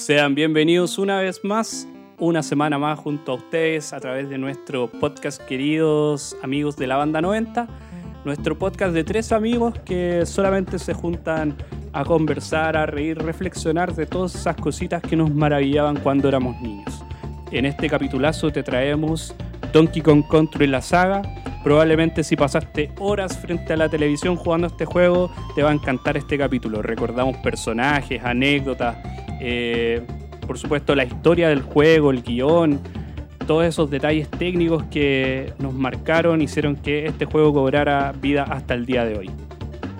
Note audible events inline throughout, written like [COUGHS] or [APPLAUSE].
Sean bienvenidos una vez más, una semana más junto a ustedes a través de nuestro podcast queridos amigos de la banda 90, nuestro podcast de tres amigos que solamente se juntan a conversar, a reír, reflexionar de todas esas cositas que nos maravillaban cuando éramos niños. En este capitulazo te traemos Donkey Kong Country la saga. Probablemente si pasaste horas frente a la televisión jugando este juego, te va a encantar este capítulo. Recordamos personajes, anécdotas, eh, por supuesto la historia del juego, el guion, todos esos detalles técnicos que nos marcaron, hicieron que este juego cobrara vida hasta el día de hoy.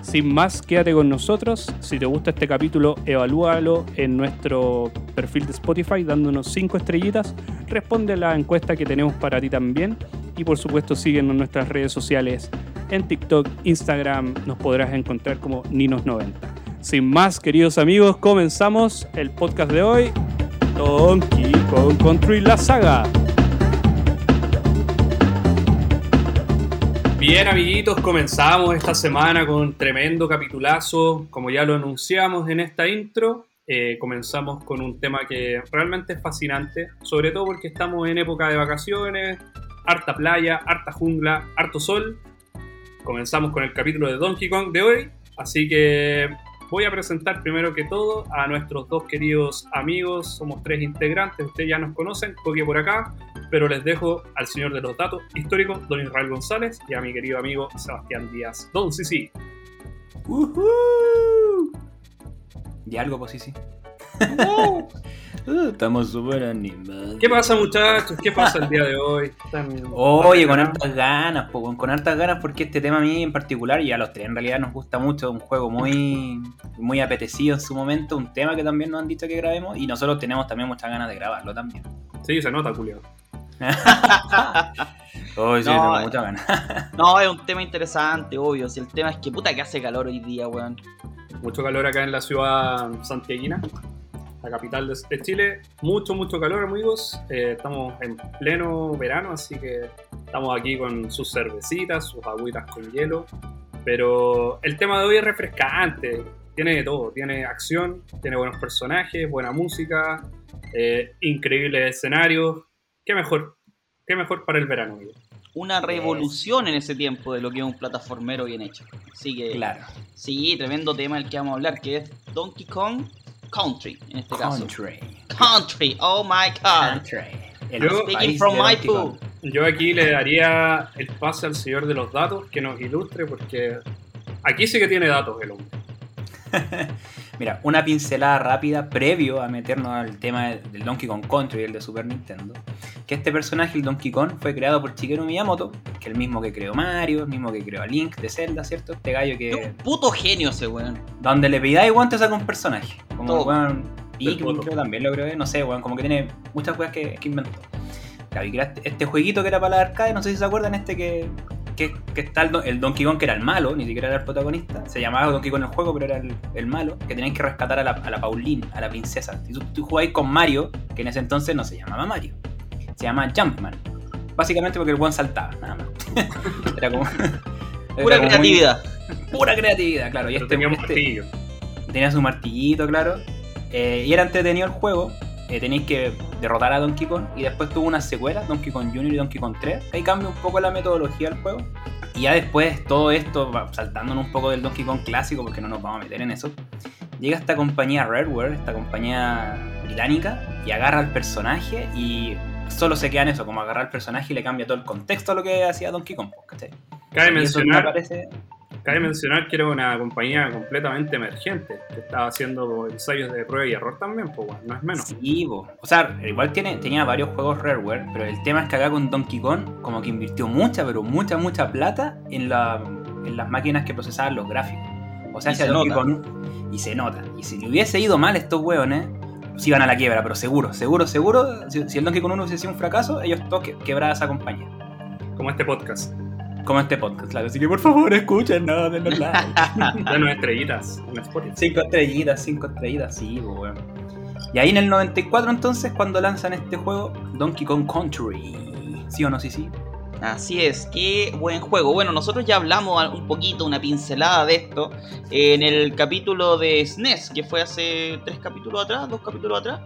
Sin más, quédate con nosotros. Si te gusta este capítulo, evalúalo en nuestro perfil de Spotify dándonos 5 estrellitas. Responde la encuesta que tenemos para ti también. Y por supuesto, síguenos en nuestras redes sociales. En TikTok, Instagram, nos podrás encontrar como Ninos90. Sin más, queridos amigos, comenzamos el podcast de hoy. Donkey Kong Country La Saga. Bien, amiguitos, comenzamos esta semana con un tremendo capitulazo. Como ya lo anunciamos en esta intro, eh, comenzamos con un tema que realmente es fascinante, sobre todo porque estamos en época de vacaciones, harta playa, harta jungla, harto sol. Comenzamos con el capítulo de Donkey Kong de hoy, así que voy a presentar primero que todo a nuestros dos queridos amigos. Somos tres integrantes, ustedes ya nos conocen, Coque por acá, pero les dejo al señor de los datos históricos, don Israel González, y a mi querido amigo Sebastián Díaz. Don Sisi. ¿Y algo, pues sí, sí. [LAUGHS] Uh, estamos súper animados. ¿Qué pasa, muchachos? ¿Qué pasa el día de hoy? ¿Están- Oye, con hartas ganas, po, con- hartas ganas porque este tema a mí en particular y a los tres en realidad nos gusta mucho, un juego muy, muy apetecido en su momento, un tema que también nos han dicho que grabemos y nosotros tenemos también muchas ganas de grabarlo también. Sí, se nota, Julio. [LAUGHS] Hoy sí, No, tengo muchas ganas. [LAUGHS] No, es un tema interesante, obvio. Si el tema es que puta que hace calor hoy día, weón. Mucho calor acá en la ciudad santiaguina, la capital de, Chile. Mucho, mucho calor, amigos. Eh, estamos en pleno verano, así que estamos aquí con sus cervecitas, sus agüitas con hielo. Pero el tema de hoy es refrescante. Tiene de todo. Tiene acción, tiene buenos personajes, buena música, eh, increíbles escenarios. ¿Qué mejor? ¿Qué mejor para el verano, amigo? Una revolución en ese tiempo de lo que es un plataformero bien hecho. Así que, Claro. sí, tremendo tema del que vamos a hablar, que es Donkey Kong Country, en este caso. Country. Country, oh my god. Country. El Yo- Speaking from my food. Yo aquí le daría el pase al señor de los datos que nos ilustre porque aquí sí que tiene datos el hombre. [LAUGHS] Mira, una pincelada rápida previo a meternos al tema del Donkey Kong Country, el de Super Nintendo. Que este personaje, el Donkey Kong, fue creado por Shigeru Miyamoto, que es el mismo que creó Mario, el mismo que creó a Link de Zelda, ¿cierto? Este gallo que. un puto genio ese weón. Donde le pidáis te saca un personaje. Como weón. Creo también lo creo, no sé, weón, como que tiene muchas cosas que, que inventó. Claro, y este, este jueguito que era para la arcade, no sé si se acuerdan, este que, que, que está el, Don- el Donkey Kong que era el malo, ni siquiera era el protagonista. Se llamaba Donkey Kong el juego, pero era el, el malo, que tenían que rescatar a la, a la Pauline, a la princesa. Si tú, tú jugáis con Mario, que en ese entonces no se llamaba Mario, se llama Jumpman. Básicamente porque el buen saltaba, nada más. [LAUGHS] era como. [LAUGHS] era Pura como muy- creatividad. pura creatividad, claro. Y Pero este, tenía un este- martillo. tenía su martillito, claro. Eh, y era entretenido el juego. Eh, tenéis que derrotar a Donkey Kong. Y después tuvo una secuela, Donkey Kong Jr. y Donkey Kong 3. Ahí cambia un poco la metodología del juego. Y ya después todo esto, saltándonos un poco del Donkey Kong clásico, porque no nos vamos a meter en eso. Llega esta compañía Rareware, esta compañía británica, y agarra al personaje y solo se queda en eso, como agarrar al personaje y le cambia todo el contexto a lo que hacía Donkey Kong. ¿cachai? Cabe me mencionar, parece- cabe mencionar que era una compañía completamente emergente que estaba haciendo ensayos de prueba y error también, pues bueno, no es menos. Sí, po. o sea, igual tiene, tenía varios juegos Rareware, pero el tema es que acá con Donkey Kong como que invirtió mucha, pero mucha, mucha plata en, la, en las máquinas que procesaban los gráficos. O sea, Y se Donkey nota. Kong... Y se nota. Y si le hubiese ido mal a estos hueones, se iban a la quiebra, pero seguro, seguro, seguro, si, si el Donkey Kong 1 hubiese sido un fracaso, ellos todos que, quebraban esa compañía. Como este podcast. Como este podcast, claro. Así que por favor, escuchen, no, denos like. [LAUGHS] Denos estrellitas en Spotify. Cinco estrellitas, cinco estrellitas, sí, pues, weón. Y ahí en el 94 entonces, cuando lanzan este juego, Donkey Kong Country. ¿Sí o no? Sí, sí. Así es, qué buen juego. Bueno, nosotros ya hablamos un poquito, una pincelada de esto en el capítulo de SNES, que fue hace tres capítulos atrás, dos capítulos atrás.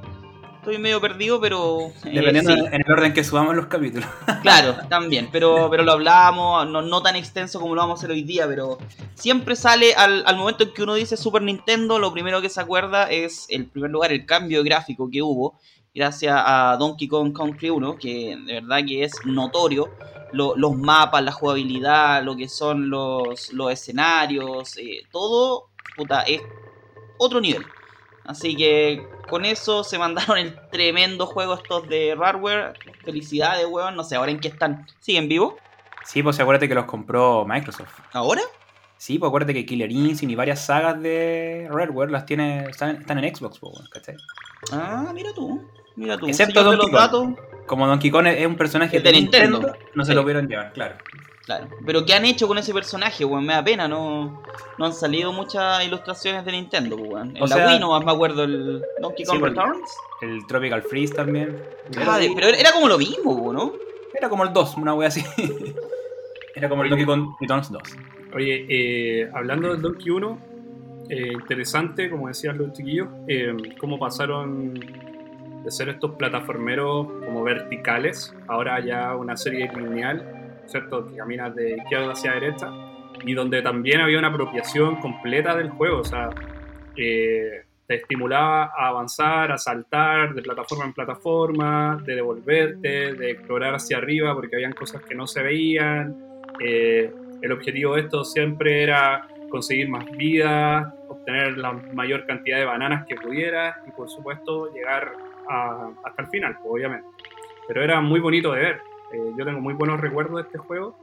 Estoy medio perdido, pero. eh, Dependiendo sí. en el orden que subamos los capítulos. [LAUGHS] Claro, también, pero, pero lo hablábamos, no, no, tan extenso como lo vamos a hacer hoy día, pero siempre sale al, al, momento en que uno dice Super Nintendo, lo primero que se acuerda es, en primer lugar, el cambio gráfico que hubo, gracias a Donkey Kong Country 1, que de verdad que es notorio. Lo, los mapas, la jugabilidad, lo que son los, los escenarios, eh, todo, puta, es otro nivel. Así que con eso se mandaron el tremendo juego estos de Rareware. Felicidades, weón. No sé, ahora en qué están. ¿Siguen vivos? Sí, pues acuérdate que los compró Microsoft. ¿Ahora? Sí, pues acuérdate que Killer Instinct y varias sagas de Rareware las tiene, están, están en Xbox, pues, ¿cachai? Ah, mira tú. Mira tú. Excepto Donkey Kong. Como Donkey Kong es un personaje de, de Nintendo, Nintendo, no se sí. lo pudieron llevar, claro. Claro. Pero ¿qué han hecho con ese personaje, weón? Me da pena, no, no han salido muchas ilustraciones de Nintendo, weón. En O la sea- Wii no me acuerdo el Donkey Kong Sí, Returns. El Tropical Freeze también. Ah, de- pero era como lo mismo, weón, ¿no? Era como el 2, una wea así. [LAUGHS] Era como el Donkey Kong Returns 2. Oye, eh, hablando del Donkey 1, eh, interesante, como decían los chiquillos, eh, cómo pasaron de ser estos plataformeros como verticales, ahora ya una serie lineal, ¿cierto? Que caminas de izquierda hacia derecha, y donde también había una apropiación completa del juego, o sea, eh, te estimulaba a avanzar, a saltar de plataforma en plataforma, de devolverte, de explorar hacia arriba porque habían cosas que no se veían. Eh, el objetivo de esto siempre era conseguir más vida, obtener la mayor cantidad de bananas que pudieras y por supuesto llegar hasta el final, obviamente. Pero era muy bonito de ver. Eh, yo tengo muy buenos recuerdos de este juego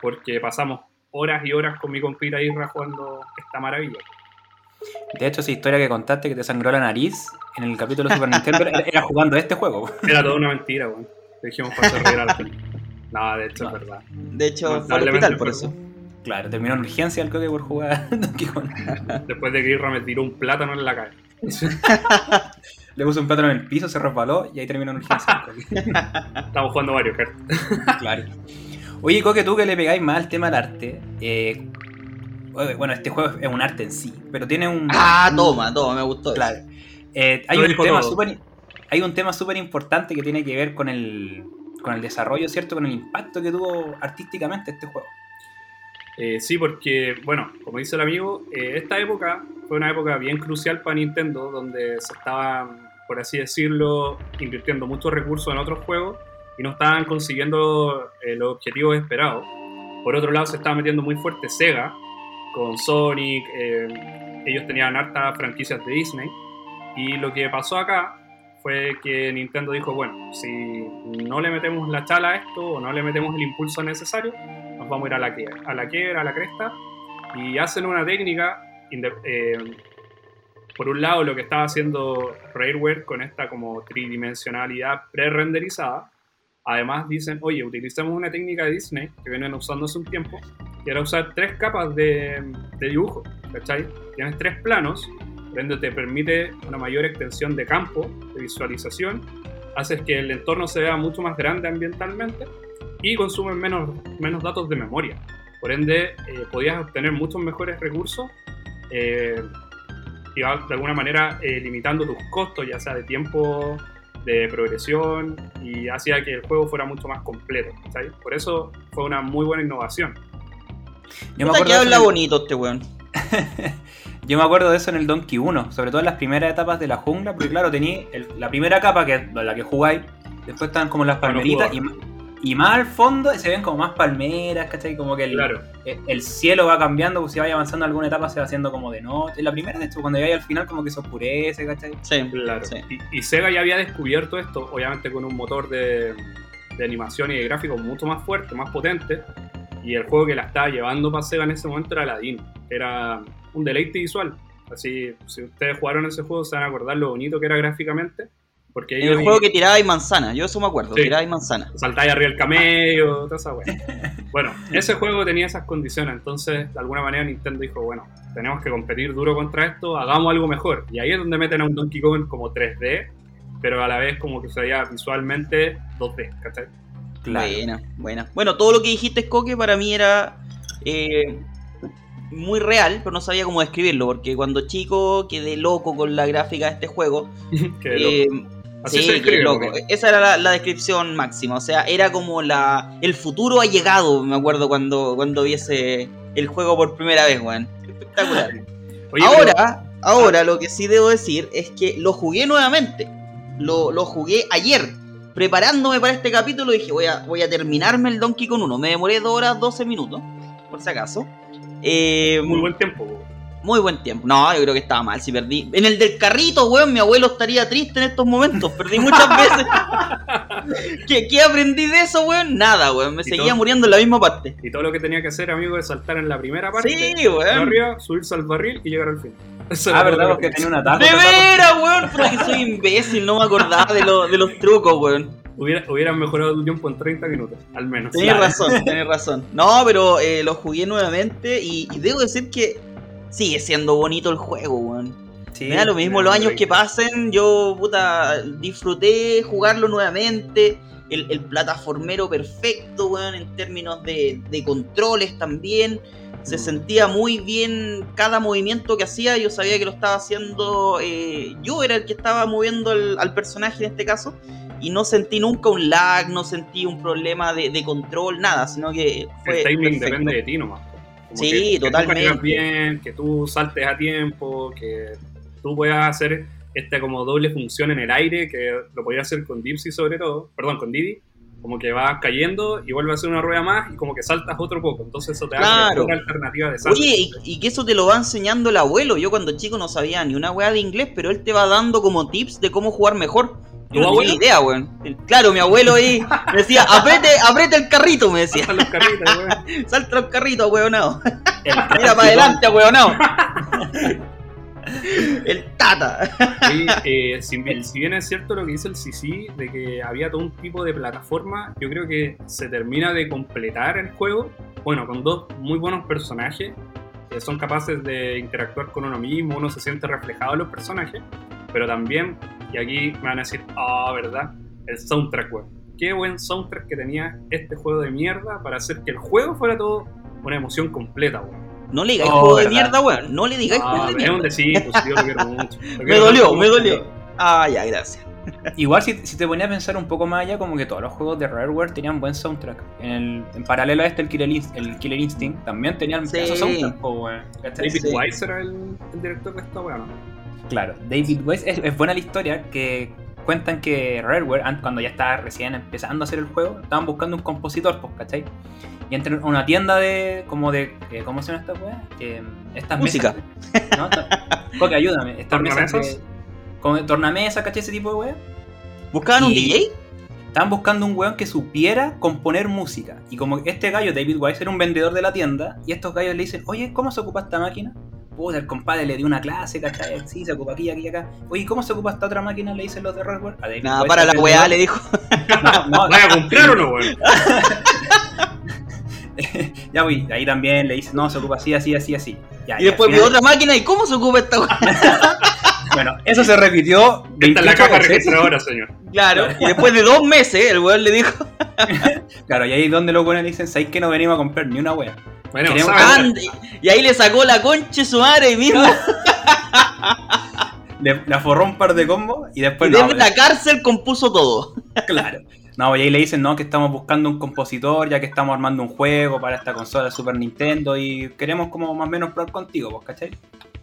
porque pasamos horas y horas con mi compita Isra jugando esta maravilla. De hecho, esa historia que contaste que te sangró la nariz en el capítulo de Super Nintendo era- era jugando este juego. Era toda una mentira, weón. Dijimos para hacer reír a la gente. No, de hecho es verdad. De hecho, fue al hospital por eso. Claro, terminó en urgencia el coque por jugar Donkey Kong. Después de que Isra me tiró un plátano en la cara. [LAUGHS] Le puso un plátano en el piso, se resbaló y ahí terminó en urgencia. [LAUGHS] Estamos jugando varios Kart. claro. Oye, Coque, tú que le pegáis más al tema del arte. eh, bueno, este juego es un arte en sí, pero tiene un. Ah, un- toma, toma, me gustó. Claro. eso. Eh, hay, un tema hay un tema súper importante que tiene que ver con el, con el desarrollo, ¿cierto? Con el impacto que tuvo artísticamente este juego. Eh, sí, porque, bueno, como dice el amigo, eh, esta época fue una época bien crucial para Nintendo, donde se estaban, por así decirlo, invirtiendo muchos recursos en otros juegos y no estaban consiguiendo eh, los objetivos esperados. Por otro lado, se estaba metiendo muy fuerte Sega con Sonic, eh, ellos tenían hartas franquicias de Disney y lo que pasó acá fue que Nintendo dijo, bueno, si no le metemos la chala a esto o no le metemos el impulso necesario, nos vamos a ir a la, quiebra, a la quiebra, a la cresta, y hacen una técnica, eh, por un lado lo que estaba haciendo Rareware con esta como tridimensionalidad pre-renderizada, además dicen, oye, utilicemos una técnica de Disney que vienen usando hace un tiempo, que era usar tres capas de, de dibujo, ¿cachai? Tienes tres planos, por ende te permite una mayor extensión de campo, de visualización, haces que el entorno se vea mucho más grande ambientalmente y consumen menos, menos datos de memoria. Por ende, eh, podías obtener muchos mejores recursos eh, y va- de alguna manera eh, limitando tus costos, ya sea de tiempo, de progresión, y hacía que el juego fuera mucho más completo. ¿sabes? Por eso fue una muy buena innovación. Yo me acuerdo que de eso habla en el- bonito este weón. [LAUGHS] Yo me acuerdo de eso en el Donkey 1, sobre todo en las primeras etapas de la jungla, porque claro, tenía el- la primera capa que es la que jugáis, después estaban como las Bueno, palmeritas y, jugaba. ma- y más al fondo se ven como más palmeras, ¿cachai? Como que el, Claro, el, el cielo va cambiando, pues si vaya avanzando en alguna etapa se va haciendo como de noche. La primera, de hecho, cuando llegáis al final como que se oscurece, ¿cachai? Sí, claro. sí. Y, y Sega ya había descubierto esto, obviamente con un motor de, de animación y de gráficos mucho más fuerte, más potente. Y el juego que la estaba llevando para Sega en ese momento era Aladdin, era un deleite visual. Así, si ustedes jugaron ese juego, se van a acordar lo bonito que era gráficamente. Porque En el juego que tirabais manzana, yo eso me acuerdo, Sí. tirabais manzana. saltáis arriba el camello, toda esa wea. [LAUGHS] Bueno, ese juego tenía esas condiciones, entonces de alguna manera Nintendo dijo, bueno, tenemos que competir duro contra esto, hagamos algo mejor. Y ahí es donde meten a un Donkey Kong como 3D, pero a la vez como que se veía visualmente 2D, ¿cachai? Buena, buena. Bueno, todo lo que dijiste, Coque, para mí era eh, muy real, pero no sabía cómo describirlo, porque cuando chico quedé loco con la gráfica de este juego. [LAUGHS] Qué loco. Así sí, se loco. Esa era la, la descripción máxima. O sea, era como la. El futuro ha llegado, me acuerdo cuando, cuando vi ese- el juego por primera vez, weón. Espectacular. [LAUGHS] Oye, ahora, ahora lo que sí debo decir es que lo jugué nuevamente. Lo, lo jugué ayer. Preparándome para este capítulo dije, voy a, voy a terminarme el Donkey Kong 1. Me demoré 2 horas 12 minutos, por si acaso. Eh, pero muy buen tiempo. Muy buen tiempo. No, yo creo que estaba mal si perdí. En el del carrito, weón, mi abuelo estaría triste en estos momentos. Perdí muchas veces. [LAUGHS] ¿Qué, qué aprendí de eso, weón? Nada, weón. Me ¿Y seguía todo? muriendo en la misma parte. Y todo lo que tenía que hacer, amigo, es saltar en la primera parte, Sí, weón. arriba, subirse al barril y llegar al fin. Eso Ah, verdad, porque que tenía un atajo. ¡De veras, weón! Pero que soy imbécil, no me acordaba de, lo- de los trucos, weón. Hubiera, hubieran mejorado tu tiempo en 30 minutos, al menos. Tenés Claro. razón, tenés razón. No, pero eh, lo jugué nuevamente y, y debo decir que sigue siendo bonito el juego, weón. Sí, Me da lo mismo los años que pasen, yo puta disfruté jugarlo nuevamente. El, el plataformero perfecto, weón, en términos de, de controles también. Se Mm. sentía muy bien cada movimiento que hacía. Yo sabía que lo estaba haciendo. eh, yo era el que estaba moviendo al, al personaje en este caso. Y no sentí nunca un lag, no sentí un problema de, de control, nada, sino que fue. El timing perfecto. depende de ti nomás. Como Sí, que- que tú totalmente. bien, que tú saltes a tiempo, que tú puedas hacer esta como doble función en el aire, que lo podías hacer con Dipsy sobre todo, perdón, con Didi, como que vas cayendo y vuelves a hacer una rueda más y como que saltas otro poco, entonces eso te da Claro. una alternativa de salto. Oye, y, y que eso te lo va enseñando el abuelo. Yo cuando chico no sabía ni una weá de inglés, pero él te va dando como tips de cómo jugar mejor. ¿Tu no abuelo? idea, weón. Claro, mi abuelo ahí me decía, apriete, apriete el carrito, me decía. Saltan los carritos, weón. [LAUGHS] Salta el carrito, [LAUGHS] weonado. Mira para adelante, weonado. [LAUGHS] El tata. Eh, si, bien- si bien es cierto lo que dice el CC de que había todo un tipo de plataforma, yo creo que se termina de completar el juego, bueno, con dos muy buenos personajes que son capaces de interactuar con uno mismo, uno se siente reflejado en los personajes, pero también, y aquí me van a decir, ah, ¿verdad? El soundtrack, weón. Qué buen soundtrack que tenía este juego de mierda para hacer que el juego fuera todo una emoción completa, weón. No le digáis Oh, juego de mierda, weón. No le digáis juego Ah, de es mierda. un decir, pues yo lo quiero mucho. Lo [LAUGHS] Me dolió, me dolió. Ah, ya, gracias. Igual si, si te ponías a pensar un poco más allá, como que todos los juegos de Rareware tenían buen soundtrack. En, el- en paralelo a este, el Killer, Inst- el Killer Instinct también tenían Sí. esos soundtrack, weón. David Sí. Wise era el, el director de esta weá, ¿no? Claro, David West, es, es buena la historia que cuentan que Rareware, an- cuando ya estaba recién empezando a hacer el juego, estaban buscando un compositor, pues, ¿cachai? Y entran a una tienda de, como de, eh, ¿cómo se llama esta weá? Eh, estas Música. mesas. ¿no? Coque, ayúdame. Estas mesas tornamesa, ¿cachai? Ese tipo de weá. ¿Buscaban un Y- DJ? Estaban buscando un weón que supiera componer música. Y como este gallo, David Wise, era un vendedor de la tienda, y estos gallos le dicen, oye, ¿cómo se ocupa esta máquina? Puta, el compadre le dio una clase, ¿cachai? Sí, se ocupa aquí, aquí, acá. Oye, ¿cómo se ocupa esta otra máquina? Le dicen los de David Nada, para la weá, le dijo. [LAUGHS] No, no, ¿Vas a comprar o no, weón? [LAUGHS] ya, güey, ahí también le dicen, no, se ocupa así, así, así, así. Ya, Y después vio otra máquina y ¿cómo se ocupa esta weá? [LAUGHS] Bueno, eso se repitió. Esta es la 28 caja registradora, señor. [LAUGHS] Claro. Y después de dos meses, el weón le dijo, [LAUGHS] Claro, y ahí es donde los le dicen, ¿sabéis que no venimos a comprar ni una wea? Bueno. Y ahí le sacó la concha su madre mismo. [LAUGHS] Le, le aforró un par de combos y Y después no, desde la cárcel compuso todo. Claro. No, y ahí le dicen, no, que estamos buscando un compositor, ya que estamos armando un juego para esta consola Super Nintendo y queremos como más o menos probar contigo, ¿vos cachai?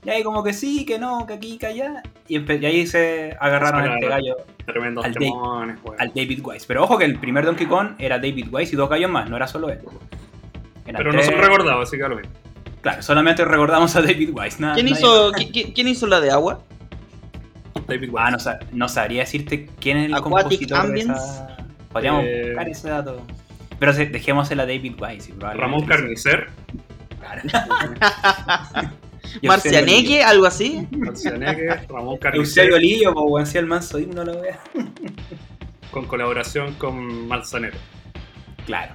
Y ahí como que sí, que no, que aquí, que allá. Y, y ahí se agarraron a este gallo, Tremendos al temones, weón. al David Wise. Pero ojo que el primer Donkey Kong era David Wise y dos gallos más, no era solo él. Eran Pero no tres- son recordados, así que lo. Claro, solamente recordamos a David Wise. nada- ¿Quién hizo, ¿Quién hizo la de agua? David Ah, Wise. no, sa- no sabría decirte quién es el Aquatic compositor de Ambience. esa... Podríamos Eh, buscar ese dato. Pero se- dejémosela a David Wise. Ramón sea- Carnicer. Claro. [LAUGHS] [LAUGHS] Marcianeque, algo así. Marcianeque, Ramón Eusebio Carnicer. Lillo, si el manso himno lo vea. Con colaboración con Manzanero. Claro.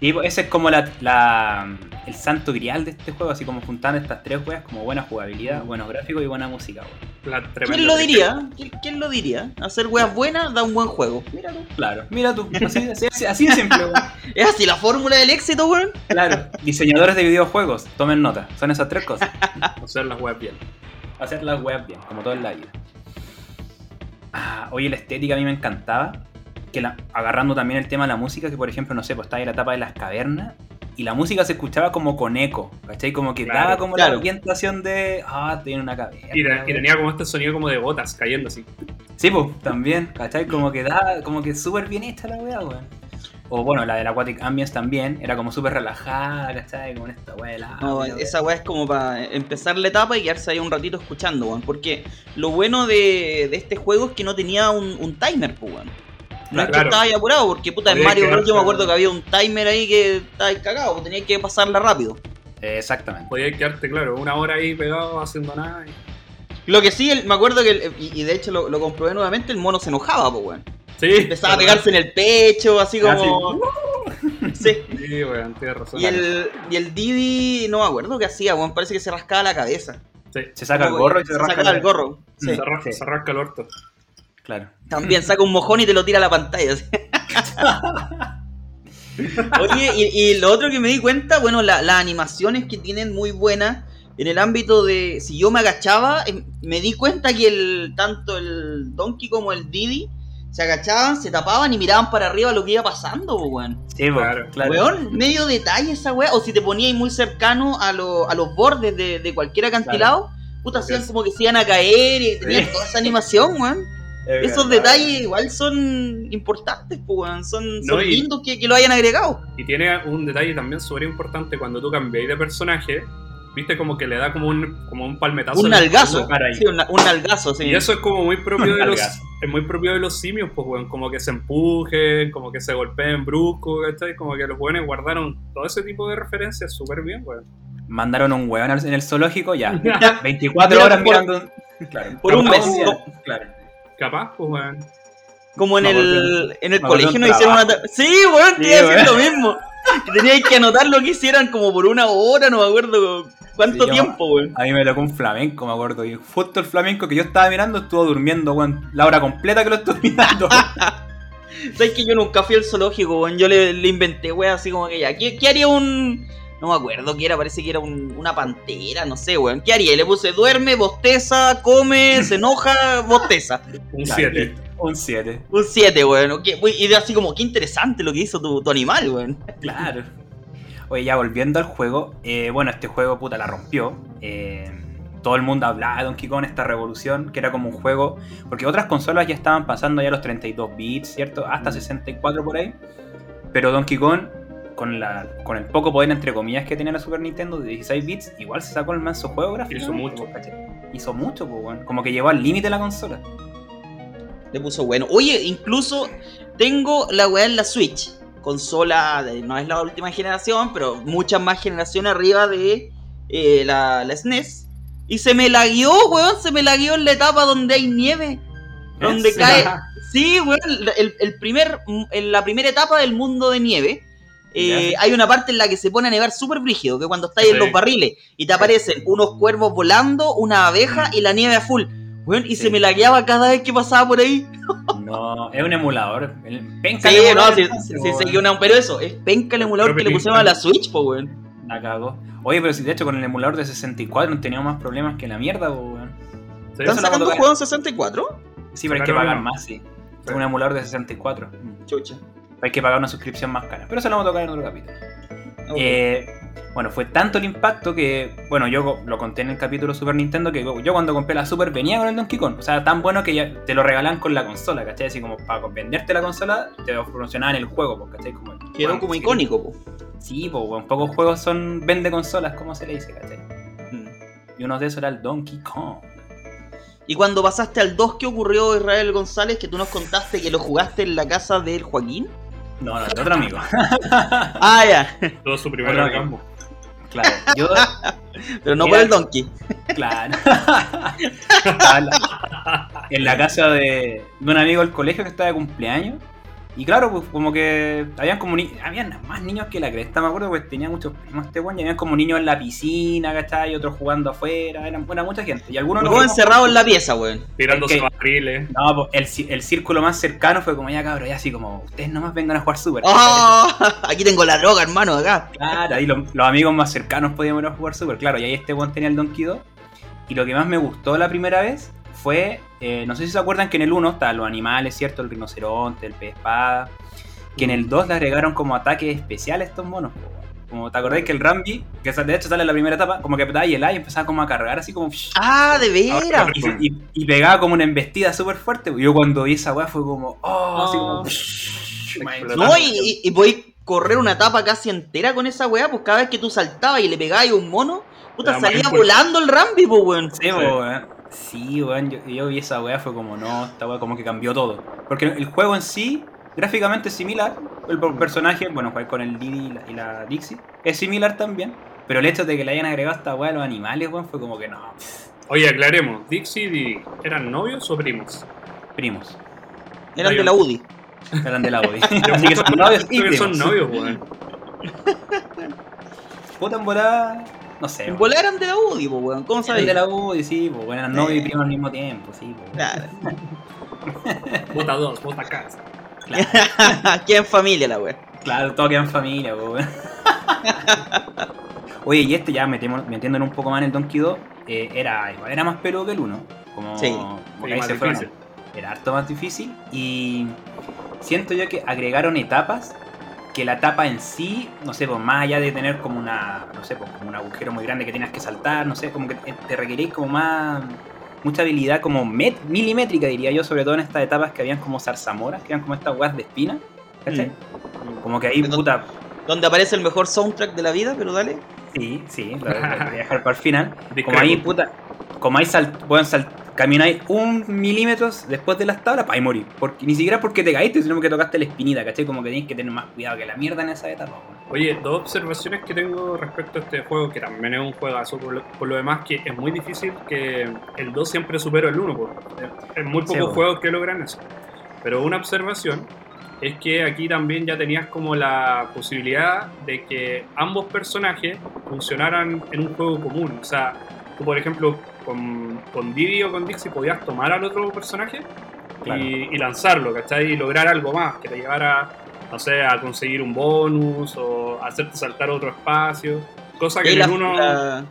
Y pues, ese es como la, la- el santo grial de este juego, así como juntando estas tres weas como buena jugabilidad, buenos gráficos y buena música, weón. La tremenda ¿Quién lo diría? ¿Quién, quién lo diría? Hacer weas buenas da un buen juego. Míralo. Claro. Mira tú, así, así, [LAUGHS] así- así de simple, weón. [LAUGHS] Es así la fórmula del éxito, weón. Claro. Diseñadores de videojuegos, tomen nota. Son esas tres cosas. [LAUGHS] Hacer las weas bien. Hacer las weas bien, como todo en la vida. Ah, oye, la estética a mí me encantaba. Que la- agarrando también el tema de la música, que por ejemplo, no sé, pues estaba en la etapa de las cavernas. Y la música se escuchaba como con eco, ¿cachai? Como que Claro, daba como claro. la ambientación de. Ah, tiene una caverna. Y, tenía como este sonido como de gotas cayendo así. Sí, pues, también, ¿cachai? Como que da, como que súper bien hecha la weá, weón. O bueno, la del Aquatic Ambience también, era como súper relajada, ¿cachai? Con esta weá de la. No, esa weá es como para empezar la etapa y quedarse ahí un ratito escuchando, weón. Porque lo bueno de, de este juego es que no tenía un, un timer, pues, weón. No es que Claro. estaba ahí apurado, porque puta, en Mario Bros. Yo me acuerdo que había un timer ahí que estaba ahí cagado, pues tenía que pasarla rápido. Eh, exactamente. Podías quedarte, claro, una hora ahí pegado haciendo nada. y- Lo que sí, el- me acuerdo que, el- y, y de hecho lo, lo comprobé nuevamente, el mono se enojaba, pues, weón. Sí. Empezaba a pegarse en el pecho, así como. [LAUGHS] Sí. Sí, weón, tienes razón. Y el, y el Didi, no me acuerdo qué hacía, weón. Parece que se rascaba la cabeza. Sí. Se saca el gorro y que se, rasca sacaba la- el gorro. Sí. Se, rasca, Sí. se rasca el orto. Claro. También saca un mojón y te lo tira a la pantalla. [LAUGHS] Oye, y, y lo otro que me di cuenta, bueno, la- las animaciones que tienen muy buenas en el ámbito de. Si yo me agachaba, em, me di cuenta que el tanto el Donkey como el Didi se agachaban, se tapaban y miraban para arriba lo que iba pasando, weón. Sí, Claro. claro. Weón, medio detalle esa weá. O si te ponías muy cercano a, lo- a los bordes de, de cualquier acantilado, puta, hacían como que se iban a caer y tenían toda esa animación, weón. Es Esos verdad. detalles igual son importantes, pues, weón. Son, No, son y- lindos que, que lo hayan agregado. Y tiene un detalle también súper importante cuando tú cambiáis de personaje. Viste como que le da como un, como un palmetazo. Un nalgazo. Sí, una- un nalgazo, sí. Y eso es como muy propio de los es muy propio de los simios, pues weón, como que se empujen, como que se golpeen brusco, ¿cachai? Como que los buenos guardaron todo ese tipo de referencias súper bien, weón. Mandaron un weón en el zoológico, ya. [LAUGHS] 24 Mira, horas por- mirando. un- [LAUGHS] Claro. por un mes. Claro. Capaz, pues weón. Como en el, en el colegio un hicieron una... Sí, weón, te iba a decir lo mismo. Teníais que anotar lo que hicieran como por una hora, no me acuerdo cuánto Sí, tiempo, weón. A mí me tocó un flamenco, me acuerdo. Y justo el flamenco que yo estaba mirando estuvo durmiendo, weón. La hora completa que lo estuve mirando. [LAUGHS] Sabes que yo nunca fui al zoológico, weón. Yo le, le inventé, weón, así como que ya. ¿Qué, qué haría un.? No me acuerdo qué era, parece que era un- una pantera, no sé, weón. ¿Qué haría? Y le puse duerme, bosteza, come, se enoja, bosteza. Un Claro, 7. Un 7. Un 7, weón. Y así como, qué interesante lo que hizo tu, tu animal, weón. Claro. Oye, ya volviendo al juego, eh, bueno, este juego puta la rompió. Eh, todo el mundo hablaba de Donkey Kong, esta revolución, que era como un juego. Porque otras consolas ya estaban pasando ya los 32 bits, ¿cierto? Hasta 64 por ahí. Pero Donkey Kong, con, la, con el poco poder, entre comillas, que tenía la Super Nintendo de 16 bits, igual se sacó el manso juego gráfico. Hizo mucho. Hizo mucho, pues, weón. Como que llevó al límite la consola. Le puso bueno. Oye, incluso tengo la weá en la Switch. Consola, de- no es la última generación, pero muchas más generaciones arriba de eh, la, la SNES. Y se me lagueó, weón. Se me lagueó en la etapa donde hay nieve. Donde cae. Sí, weón. El, el primer, en la primera etapa del mundo de nieve. Eh, hay una parte en la que se pone a nevar súper brígido, que cuando estáis en los barriles y te aparecen unos cuervos volando, una abeja y la nieve a full. Weón, y Sí. se me lagueaba cada vez que pasaba por ahí. [LAUGHS] No, es un emulador. Penca Sí, el no, emulador, sí, sí, una- pero eso, es penca el emulador Pero que le pusieron a la Switch, po, weón. La cagó. Oye, pero si de hecho con el emulador de 64 han tenido más problemas que la mierda, po, weón. ¿Están sacando foto- juegos en 64? Sí, pero hay que pagar más, sí. Es un emulador de 64. Mm. Chucha. Hay que pagar una suscripción más cara. Pero eso lo vamos a tocar en otro capítulo. Eh, bueno, fue tanto el impacto que, bueno, yo lo conté en el capítulo Super Nintendo que yo cuando compré la Super venía con el Donkey Kong. O sea, tan bueno que ya te lo regalan con la consola, ¿cachai? Así como para venderte la consola, te promocionaban el juego, pues, ¿cachai? Como, Quedó bueno, como sí, icónico, po. Sí, pues, bueno, pocos juegos son vende consolas, como se le dice, ¿cachai? Mm. Y uno de esos era el Donkey Kong. Y cuando pasaste al 2, ¿qué ocurrió, Israel González? Que tú nos contaste que lo jugaste en la casa del Joaquín. No, no, de otro amigo. [LAUGHS] Ah, ya. Todo su primer orgasmo. Claro, yo, Pero no Mira. por el Donkey. claro. Estaba en la- en la casa de, de un amigo del colegio que estaba de cumpleaños. Y claro, pues como que habían como ni habían más niños que la cresta, me acuerdo, pues tenía muchos primos este weón, y habían como niños en la piscina, ¿cachai? Y otros jugando afuera, eran buena mucha gente. Y algunos Luego nos- encerrado en la pieza, weón. Tirándose barriles. No, pues el, el círculo más cercano fue como ya cabrón, ya así como, ustedes nomás vengan a jugar super. ¡Oh! [LAUGHS] Aquí tengo la droga, hermano, acá. Claro, ahí los, los amigos más cercanos podíamos ir a jugar super, claro, y ahí este weón tenía el Donkey 2. Y lo que más me gustó la primera vez fue, eh, no sé si se acuerdan que en el 1 estaban los animales, ¿cierto? El rinoceronte, el pez espada. Que en el 2 le agregaron como ataques especiales a estos monos. Como te acordáis que el Rambi, que de hecho sale en la primera etapa, como que apretaba y el A y empezaba como a cargar así como... Ah, de veras. Y, y- y pegaba como una embestida súper fuerte. Yo cuando vi esa weá fue como... Oh, así como... Explotó. No, y, y, y podéis correr una etapa casi entera con esa weá, pues cada vez que tú saltabas y le pegabas a un mono, puta, salía volando el Rambi, pues, weón. Sí, po, weón. Sí, weón, yo, yo vi esa weá, fue como, no, esta weá como que cambió todo. Porque el juego en sí, gráficamente es similar. El per- personaje, bueno, jugar con el Didi y la, y la Dixie, es similar también. Pero el hecho de que le hayan agregado esta weá a los animales, weón, fue como que no, Oye, aclaremos. Dixie y Didi, ¿eran novios o primos? primos. Eran de la UDI. Eran de la UDI. Así [LAUGHS] que son [LAUGHS] novios y que son primos. novios, weón. Puta en volada, no sé. Weón. volar eran de la UDI, pues, weón. ¿Cómo Eran sabéis? de la UDI, sí, pues, bueno, eran novios y primos al mismo tiempo, sí, pues. Claro. [LAUGHS] Vota dos, vota casa. Aquí en familia la weá. Claro, todo queda en familia, po, weón. [LAUGHS] Oye, y este ya metemos- metiéndonos un poco más en el Donkey 2, eh, era, igual era más peludo que el 1. Como, Sí. como Sí, ahí más se fueron. Era harto más difícil. Y siento yo que agregaron etapas que la etapa en sí, no sé, pues más allá de tener como una, no sé, pues como un agujero muy grande que tienes que saltar, no sé, como que te- requerís como más, mucha habilidad como met- milimétrica diría yo, sobre todo en estas etapas que habían como zarzamoras, que eran como estas weas de espina, ¿cachai? Mm. Como que ahí, puta, Donde aparece el mejor soundtrack de la vida, pero dale. Sí, sí, lo, lo voy a dejar para el final. [LAUGHS] Como ahí, puta, como ahí sal, pueden sal, camináis un milímetro después de las tablas, para morir. Porque, ni siquiera porque te caíste, sino porque tocaste la espinita, ¿cachai? Como que tenéis que tener más cuidado que la mierda en esa etapa. Oye, dos observaciones que tengo respecto a este juego, que también es un juegazo por lo, por lo demás, que es muy difícil que el 2 siempre supera el 1. Es muy pocos juegos que logran eso. Pero una observación es que aquí también ya tenías como la posibilidad de que ambos personajes funcionaran en un juego común. O sea, tú por ejemplo con, con Diddy o con Dixie podías tomar al otro personaje Claro. y, y lanzarlo, ¿cachai? Y lograr algo más, que te llevara, no sé, a conseguir un bonus o hacerte saltar a otro espacio. Cosa que Y en la, el uno... la-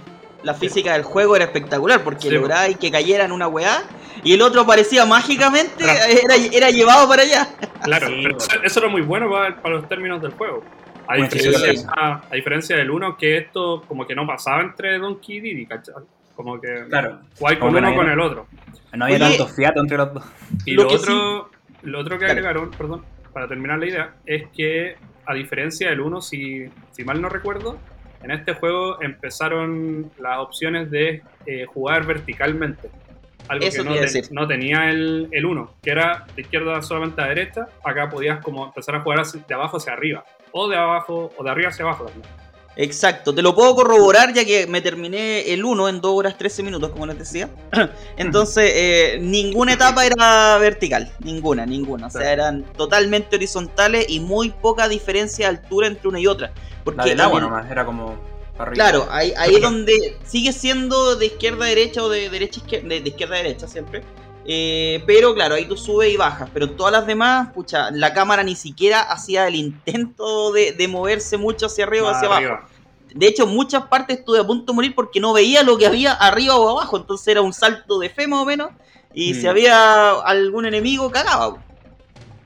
la física del juego era espectacular porque Sí, lograbais que cayera en una weá y el otro aparecía mágicamente, era, era llevado para allá. Claro, Sí, pero bueno. eso, eso era muy bueno para, para los términos del juego. A Bueno, sí, diferencia, sí. a, a diferencia del 1, que esto como que no pasaba entre Donkey y Diddy, ¿cachai? Como que Claro, guay con uno no con había- el otro. no había Oye, tanto fiato entre los dos. Y Lo lo, que otro, lo otro que Dale. agregaron, perdón, para terminar la idea, es que a diferencia del 1, si, si mal no recuerdo, en este juego empezaron las opciones de eh, jugar verticalmente. Algo Eso que no, no tenía el, el 1, que era de izquierda solamente a derecha. Acá podías como empezar a jugar de abajo hacia arriba. O de abajo, o de arriba hacia abajo también. Exacto, te lo puedo corroborar ya que me terminé el 1 en 2 horas 13 minutos, como les decía. [COUGHS] Entonces, eh, ninguna etapa era vertical, ninguna, ninguna. O sea, eran totalmente horizontales y muy poca diferencia de altura entre una y otra. Porque La del agua nomás, era como para arriba. Claro, ahí, ahí [LAUGHS] es donde sigue siendo de izquierda a derecha o de derecha a izquierda, de, de izquierda a derecha siempre. Eh, pero claro, ahí tú subes y bajas. Pero todas las demás, pucha, la cámara ni siquiera hacía el intento de, de moverse mucho hacia arriba o hacia abajo. De hecho, en muchas partes estuve a punto de morir porque no veía lo que había arriba o abajo. Entonces era un salto de fe más o menos. Y Mm. si había algún enemigo, cagaba.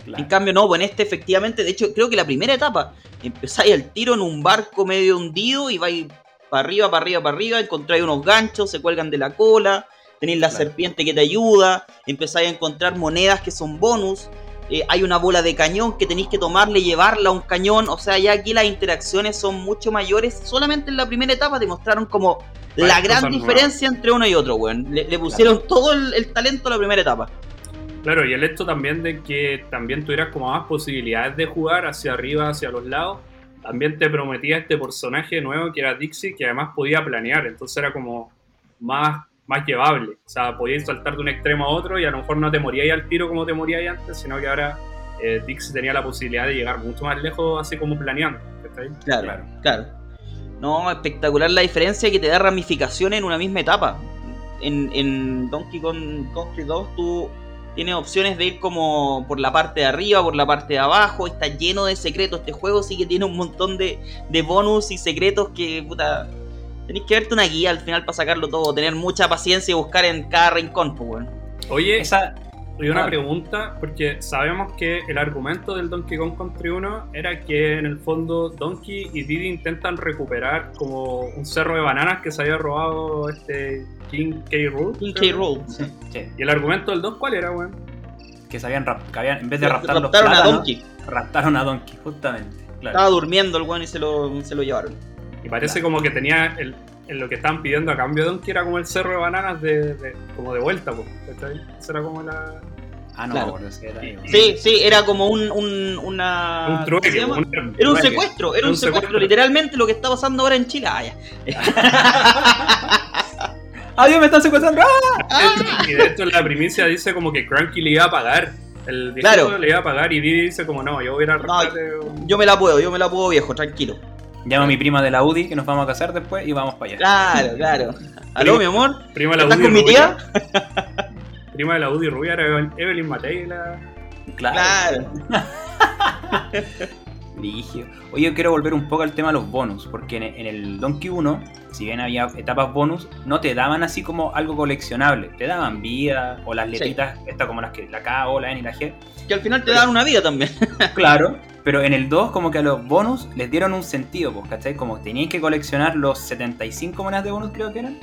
Claro. En cambio, no, pues en este efectivamente, de hecho, creo que la primera etapa, empezáis al tiro en un barco medio hundido y vais para arriba, para arriba, para arriba, encontráis unos ganchos, se cuelgan de la cola, tenéis la Claro. serpiente que te ayuda, empezáis a encontrar monedas que son bonus, eh, hay una bola de cañón que tenéis que tomarle y llevarla a un cañón, o sea, ya aquí las interacciones son mucho mayores, solamente en la primera etapa demostraron como la gran diferencia entre uno y otro, weón. Le, le pusieron todo el, el talento a la primera etapa. Claro, y el hecho también de que también tuvieras como más posibilidades de jugar hacia arriba, hacia los lados, también te prometía este personaje nuevo que era Dixie, que además podía planear, entonces era como más, más llevable. O sea, podías saltar de un extremo a otro y a lo mejor no te moríais al tiro como te moríais antes, sino que ahora eh, Dixie tenía la posibilidad de llegar mucho más lejos así como planeando. Claro, claro. No, espectacular la diferencia que te da ramificaciones en una misma etapa. En, en Donkey Kong Country 2 tú tienes opciones de ir como por la parte de arriba, por la parte de abajo, está lleno de secretos. Este juego sí que tiene un montón de, de bonus y secretos que, puta, tenéis que verte una guía al final para sacarlo todo, tener mucha paciencia y buscar en cada rincón, pues, weón. Oye, Esa, y una pregunta, porque sabemos que el argumento del Donkey Kong Country 1 era que en el fondo Donkey y Diddy intentan recuperar como un cerro de bananas que se había robado este King K. Rool. King K. Rool. sí, sí, ¿Y el argumento del 2 cuál era, weón? que se habían, rap- que habían- en vez de raptar los Raptaron a plátanos, Donkey. raptaron a Donkey, justamente. Claro. Estaba durmiendo el weón y se lo, se lo llevaron. Y parece Claro. como que tenía el, en lo que estaban pidiendo a cambio de Donkey era como el cerro de bananas de, de- como de vuelta, pues. era como la. Ah, no, Claro. Sí, sí, era como un, un, una... un ¿cómo se trueque, llama? un- Era un secuestro, era un, Un secuestro. secuestro. Literalmente lo que está pasando ahora en Chile. Ah, ya. [LAUGHS] ¡Adiós, me están secuestrando! ¡Ah! Y de hecho la primicia dice como que Cranky le iba a pagar. El viejito Claro. le iba a pagar y Diddy dice como no, yo voy a ir a No, un- Yo me la puedo, yo me la puedo viejo, tranquilo. Llamo a mi prima de la UDI que nos vamos a casar después y vamos para allá. Claro, claro. [LAUGHS] Aló, mi amor. prima de la ¿Estás UDI con mi rubia. tía? Prima de la UDI rubia era Evelyn Matei la... Claro. [LAUGHS] Brígido. Oye, yo quiero volver un poco al tema de los bonus, porque en, el Donkey 1, si bien había etapas bonus, no te daban así como algo coleccionable. Te daban vida o las letritas, estas como las que la K, O, la N y la G. Que al final te dan una vida también. Claro. Pero en el 2 como que a los bonus les dieron un sentido, pues, ¿cachai? Como teníais que coleccionar los 75 monedas de bonus creo que eran,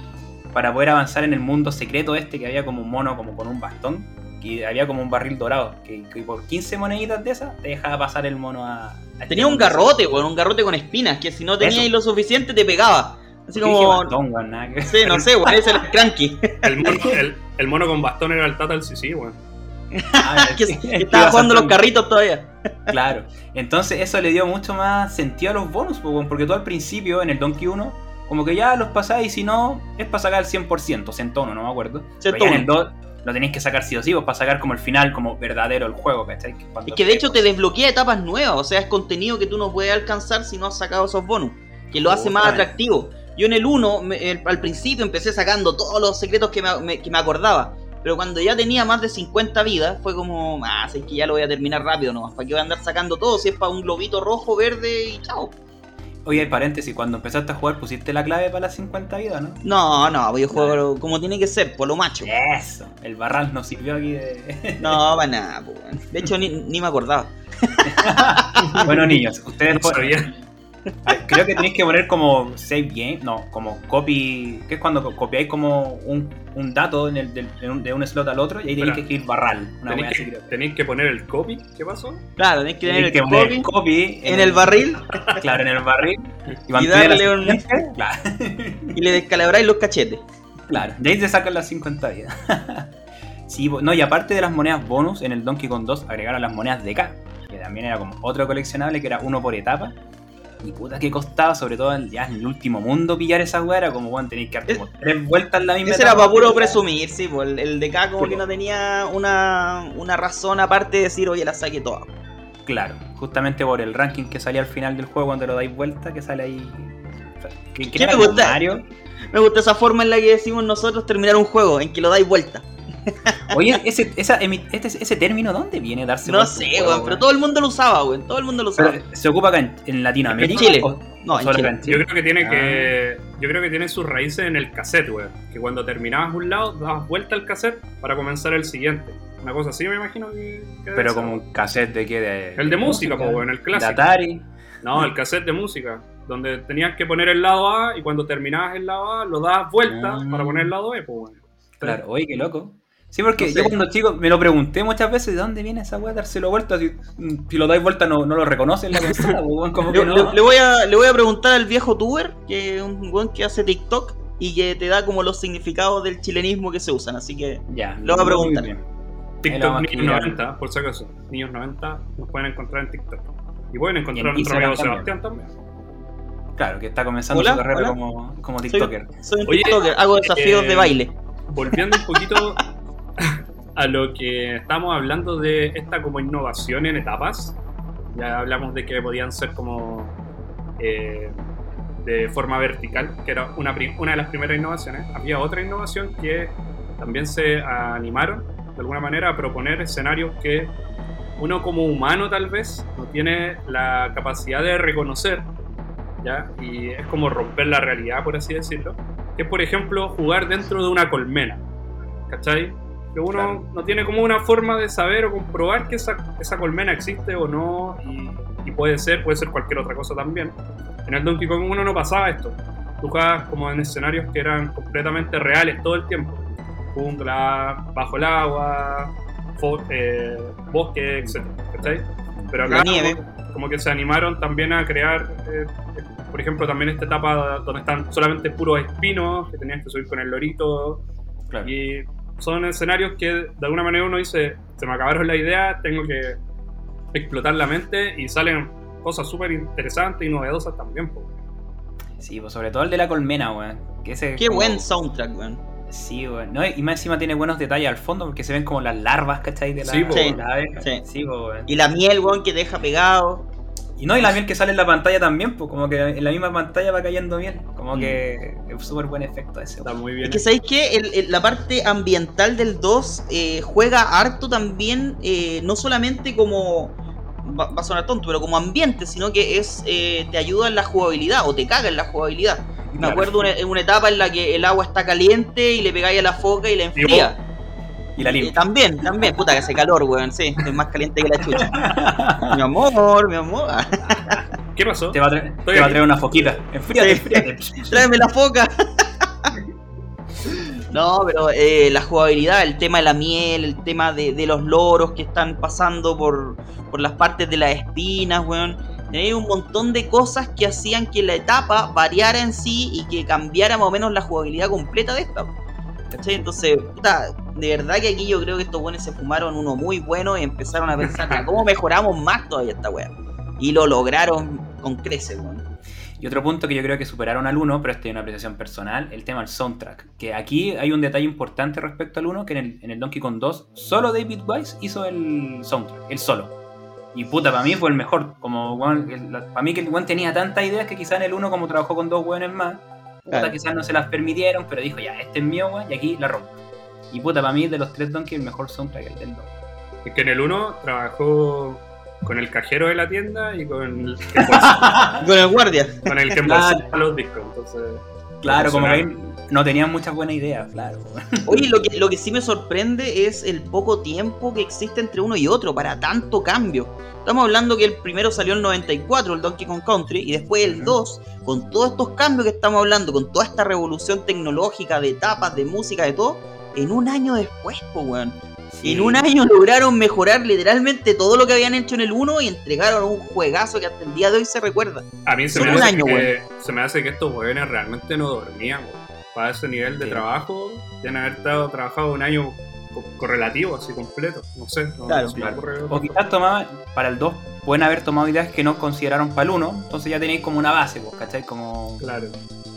para poder avanzar en el mundo secreto este que había como un mono como con un bastón, que había como un barril dorado, que, que por 15 moneditas de esas te dejaba pasar el mono a... a este Tenía un garrote, weón, un garrote con espinas, que si no tenías lo suficiente te pegaba. Así dije como... bastón, weón, nada que. Sí, no sé, weón, ese era el cranky. El mono, el, el mono con bastón era el Tata del CC, weón. [LAUGHS] Ah, que, iba estaba jugando los carritos todavía. Claro. Entonces eso le dio mucho más sentido a los bonus, porque tú al principio en el Donkey 1, como que ya los pasáis y si no, es para sacar el 100%, centono, no me acuerdo. Pero ya en el 2 lo tenéis que sacar sí o sí, pues, para sacar como el final, como verdadero el juego, ¿cachai? cuando- Es que de hecho te desbloquea etapas nuevas, o sea, es contenido que tú no puedes alcanzar si no has sacado esos bonus, que lo hace más atractivo. Yo en el 1, me- el- al principio empecé sacando todos los secretos que me, me- que me acordaba, pero cuando ya tenía más de 50 vidas, fue como, ah, sé que ya lo voy a terminar rápido nomás, ¿para qué voy a andar sacando todo si es para un globito rojo, verde y chao? Oye, paréntesis, cuando empezaste a jugar pusiste la clave para las 50 vidas, ¿no? No, no, voy a jugar como tiene que ser, por lo macho. Eso, el barral nos sirvió aquí de... [LAUGHS] No, para nada, weón. De hecho, ni, ni me acordaba. [LAUGHS] bueno, niños, ustedes... No po- sabía. Ah, [LAUGHS] Creo que tenéis que poner como save game, no, como copy, que es cuando co- copiáis como un, un dato en el, del- de, un, de un slot al otro y ahí tenéis que escribir barral. Una Tenéis así, que, tenéis que poner el copy. ¿Qué pasó? Claro, tenés que tener Tenéis que el poner copy copy en el barril [LAUGHS] Claro, en el barril. [LAUGHS] y mantener darle un... Claro, y le descalabráis los cachetes. claro. De ahí se sacan las 50 vidas. sí, no, y aparte de las monedas bonus, en el Donkey Kong 2 agregaron las monedas de K, que también era como otro coleccionable que era uno por etapa. Y puta que costaba, sobre todo en, ya en el último mundo, pillar esa weá. Era como, bueno, tenéis que dar como tres vueltas en la misma Ese era para puro presumir, sí, pues el, el de K como Sí, que no tenía una, una razón aparte de decir, oye, la saqué toda. Claro, justamente por el ranking que salía al final del juego cuando lo dais vuelta, que sale ahí. ¿Qué era me gusta? Mario. Me gusta esa forma en la que decimos nosotros terminar un juego, en que lo dais vuelta. [LAUGHS] Oye, ese, esa, este, ese término, ¿dónde viene darse No sé, weón, pero todo el mundo lo usaba, weón, todo el mundo lo usaba. Pero, ¿Se ocupa acá en, en Latinoamérica? En Chile. ¿O- No, en Chile. en Yo Chile? creo que tiene Ah. que. Yo creo que tiene sus raíces en el cassette, weón. Que cuando terminabas un lado, dabas vuelta al cassette para comenzar el siguiente. Una cosa así me imagino que. Pero como un cassette de qué? De, El de música, po, weón, el De clásico. Atari. No, el cassette de música. Donde tenías que poner el lado A y cuando terminabas el lado A lo dabas vuelta Ah. para poner el lado B, pues weón. Claro, oye, qué loco. Sí, porque No sé. yo cuando chico me lo pregunté muchas veces, ¿de dónde viene esa weá? Dárselo vuelta. Si, si lo dais vuelta no, no lo reconocen la consola, [LAUGHS] weón, como Le, que no. le- le voy a, le voy a preguntar al viejo tuber, que es un weón que hace TikTok y que te da como los significados del chilenismo que se usan, así que Ya, Lo voy a preguntar. TikTok Niños escribir. 90, por si acaso. Niños 90 nos pueden encontrar en TikTok. Y pueden encontrar a nuestro amigo Sebastián también. Claro, que está comenzando Hola, su carrera hola. como, como soy, TikToker. soy un Oye, TikToker, hago desafíos eh, de baile. Volviendo un poquito. [LAUGHS] [LAUGHS] a lo que estamos hablando de esta como innovación en etapas. Ya hablamos de que podían ser como eh, de forma vertical, que era una, una de las primeras innovaciones. Había otra innovación que también se animaron de alguna manera a proponer escenarios que uno como humano tal vez no tiene la capacidad de reconocer, ¿ya? Y es como romper la realidad, por así decirlo. Que es, por ejemplo, jugar dentro de una colmena, ¿cachai? Que uno Claro. no tiene como una forma de saber o comprobar que esa, esa colmena existe o no, y, y puede ser, puede ser cualquier otra cosa también. En el Donkey Kong 1 no pasaba esto. Tú jugabas como en escenarios que eran completamente reales todo el tiempo. Jungla, bajo el agua, eh, bosque, etc. ¿cachai? Pero acá. Como, como que se animaron también a crear, eh, por ejemplo, también esta etapa donde están solamente puros espinos, que tenías que subir con el lorito. Claro. Y son escenarios que de alguna manera uno dice, se me acabaron la idea, tengo que explotar la mente y salen cosas súper interesantes y novedosas también. po. Sí, pues sobre todo el de la colmena, weón. Qué como- buen soundtrack, weón. Sí, weón. No, y más encima tiene buenos detalles al fondo porque se ven como las larvas, ¿cachai? De la, Sí, de la. Sí. Sí, po. Y la miel, weón, que te deja pegado. Y no, y la miel que sale en la pantalla también, pues como que en la misma pantalla va cayendo miel. Como Mm. que es súper buen efecto ese. Está muy bien. Es que sabéis que la parte ambiental del 2 eh, juega harto también, eh, no solamente como. Va, va a sonar tonto, pero como ambiente, sino que es eh, te ayuda en la jugabilidad o te caga en la jugabilidad. Me Claro. acuerdo una- en una etapa en la que el agua está caliente y le pegáis a la foca y la enfría. Y la limpia. también, también, puta que hace calor, weón, sí, es más caliente que la chucha. mi amor, mi amor, ¿Qué pasó? Te va a traer, te Estoy va a traer una foquita. Enfríate, Sí. enfríate. [LAUGHS] tráeme la foca. No, pero eh, la jugabilidad, el tema de la miel, el tema de, de los loros que están pasando por, por las partes de las espinas, weón. Tenía un montón de cosas que hacían que la etapa variara en sí y que cambiara más o menos la jugabilidad completa de esta. Entonces, puta, de verdad que aquí yo creo que estos buenos se fumaron uno muy bueno y empezaron a pensar, "Ya, ¿cómo mejoramos más todavía esta weá? Y lo lograron con creces, weón. Y otro punto que yo creo que superaron al 1, pero este es una apreciación personal, el tema del soundtrack. Que aquí hay un detalle importante respecto al 1, que en el, en el Donkey Kong 2, solo David Wise hizo el soundtrack, el solo. Y puta, para mí fue el mejor. Como, para mí que el weón tenía tantas ideas que quizás en el 1, como trabajó con dos weones más, puta, Claro. quizás no se las permitieron, pero dijo, ya, este es mío, weón, y aquí la rompo. Y puta, para mí de los tres Donkey, el mejor soundtrack es el del 2. Es que en el 1 trabajó con el cajero de la tienda y con el [LAUGHS] que Con el guardia. con el que embolsaba los discos. Entonces, Claro, como que no tenían muchas buenas ideas, claro. [LAUGHS] Oye, lo que, lo que sí me sorprende es el poco tiempo que existe entre uno y otro para tanto cambio. Estamos hablando que el primero salió en el 94, el Donkey Kong Country, y después el Ujú. 2, con todos estos cambios que estamos hablando, con toda esta revolución tecnológica de etapas, de música, de todo, en un año después, po, weón. En un año lograron mejorar literalmente todo lo que habían hecho en el 1 y entregaron un juegazo que hasta el día de hoy se recuerda. a mí se me, hace año, que, se me hace que estos jóvenes realmente no dormían. Para ese nivel de Sí. trabajo, deben haber estado trabajado un año correlativo, así completo. No sé, no, Claro. no Claro. ocurre O quizás tomaban, para el 2, pueden haber tomado ideas que no consideraron para el 1, entonces ya tenéis como una base, pues, ¿cachai? Como... Claro,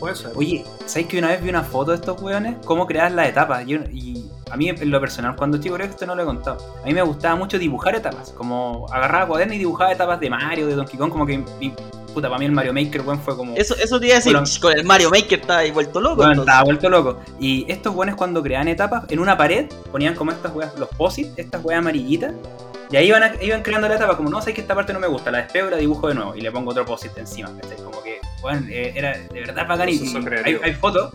puede ser. Oye, ¿sabéis que una vez vi una foto de estos weones? ¿Cómo crear las etapas? Yo- y a mí, en lo personal, cuando chico, creo que esto no lo he contado. A mí me gustaba mucho dibujar etapas. Como agarraba cuadernos y dibujaba etapas de Mario, de Donkey Kong. Como que, puta, para mí el Mario Maker, weón, fue como. Eso, eso te iba a decir, Bueno. con el Mario Maker está ahí vuelto loco. Entonces. estaba vuelto loco. Y estos weones, cuando creaban etapas, en una pared ponían como estas weas, los posits, estas weas amarillitas. Y ahí iban, a- iban creando la etapa, como no sé que esta parte no me gusta, la despego y la dibujo de nuevo. Y le pongo otro posit encima. ¿cachai? Como que, weón, eh, era de verdad bacán. Y, hay, hay fotos.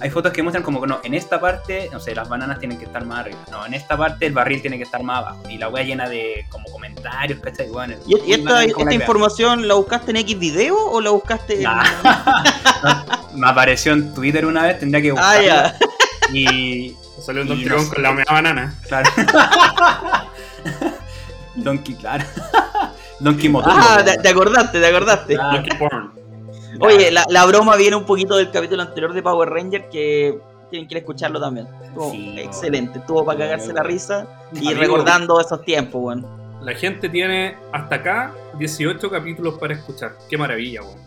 Hay fotos que muestran como que no, en esta parte, no sé, las bananas tienen que estar más arriba. No, en esta parte el barril tiene que estar más abajo. Y la wea llena de como comentarios, ¿cachai? Bueno, ¿Y, y esta, la información la buscaste en X video o la buscaste en... Nah. [LAUGHS] Me apareció en Twitter una vez, tendría que Ah, buscarla. ya. Y Salió un Donkey no con la media banana. Claro. [LAUGHS] Donkey, claro. Donkey Motor. Ah, te, te acordaste, te acordaste. Ah, Donkey Porn. Oye, la, la broma viene un poquito del capítulo anterior de Power Ranger que tienen que ir a escucharlo también. Estuvo Sí, excelente, estuvo para cagarse la risa y Amigo. recordando esos tiempos, weón. La gente tiene hasta acá 18 capítulos para escuchar. Qué maravilla, weón.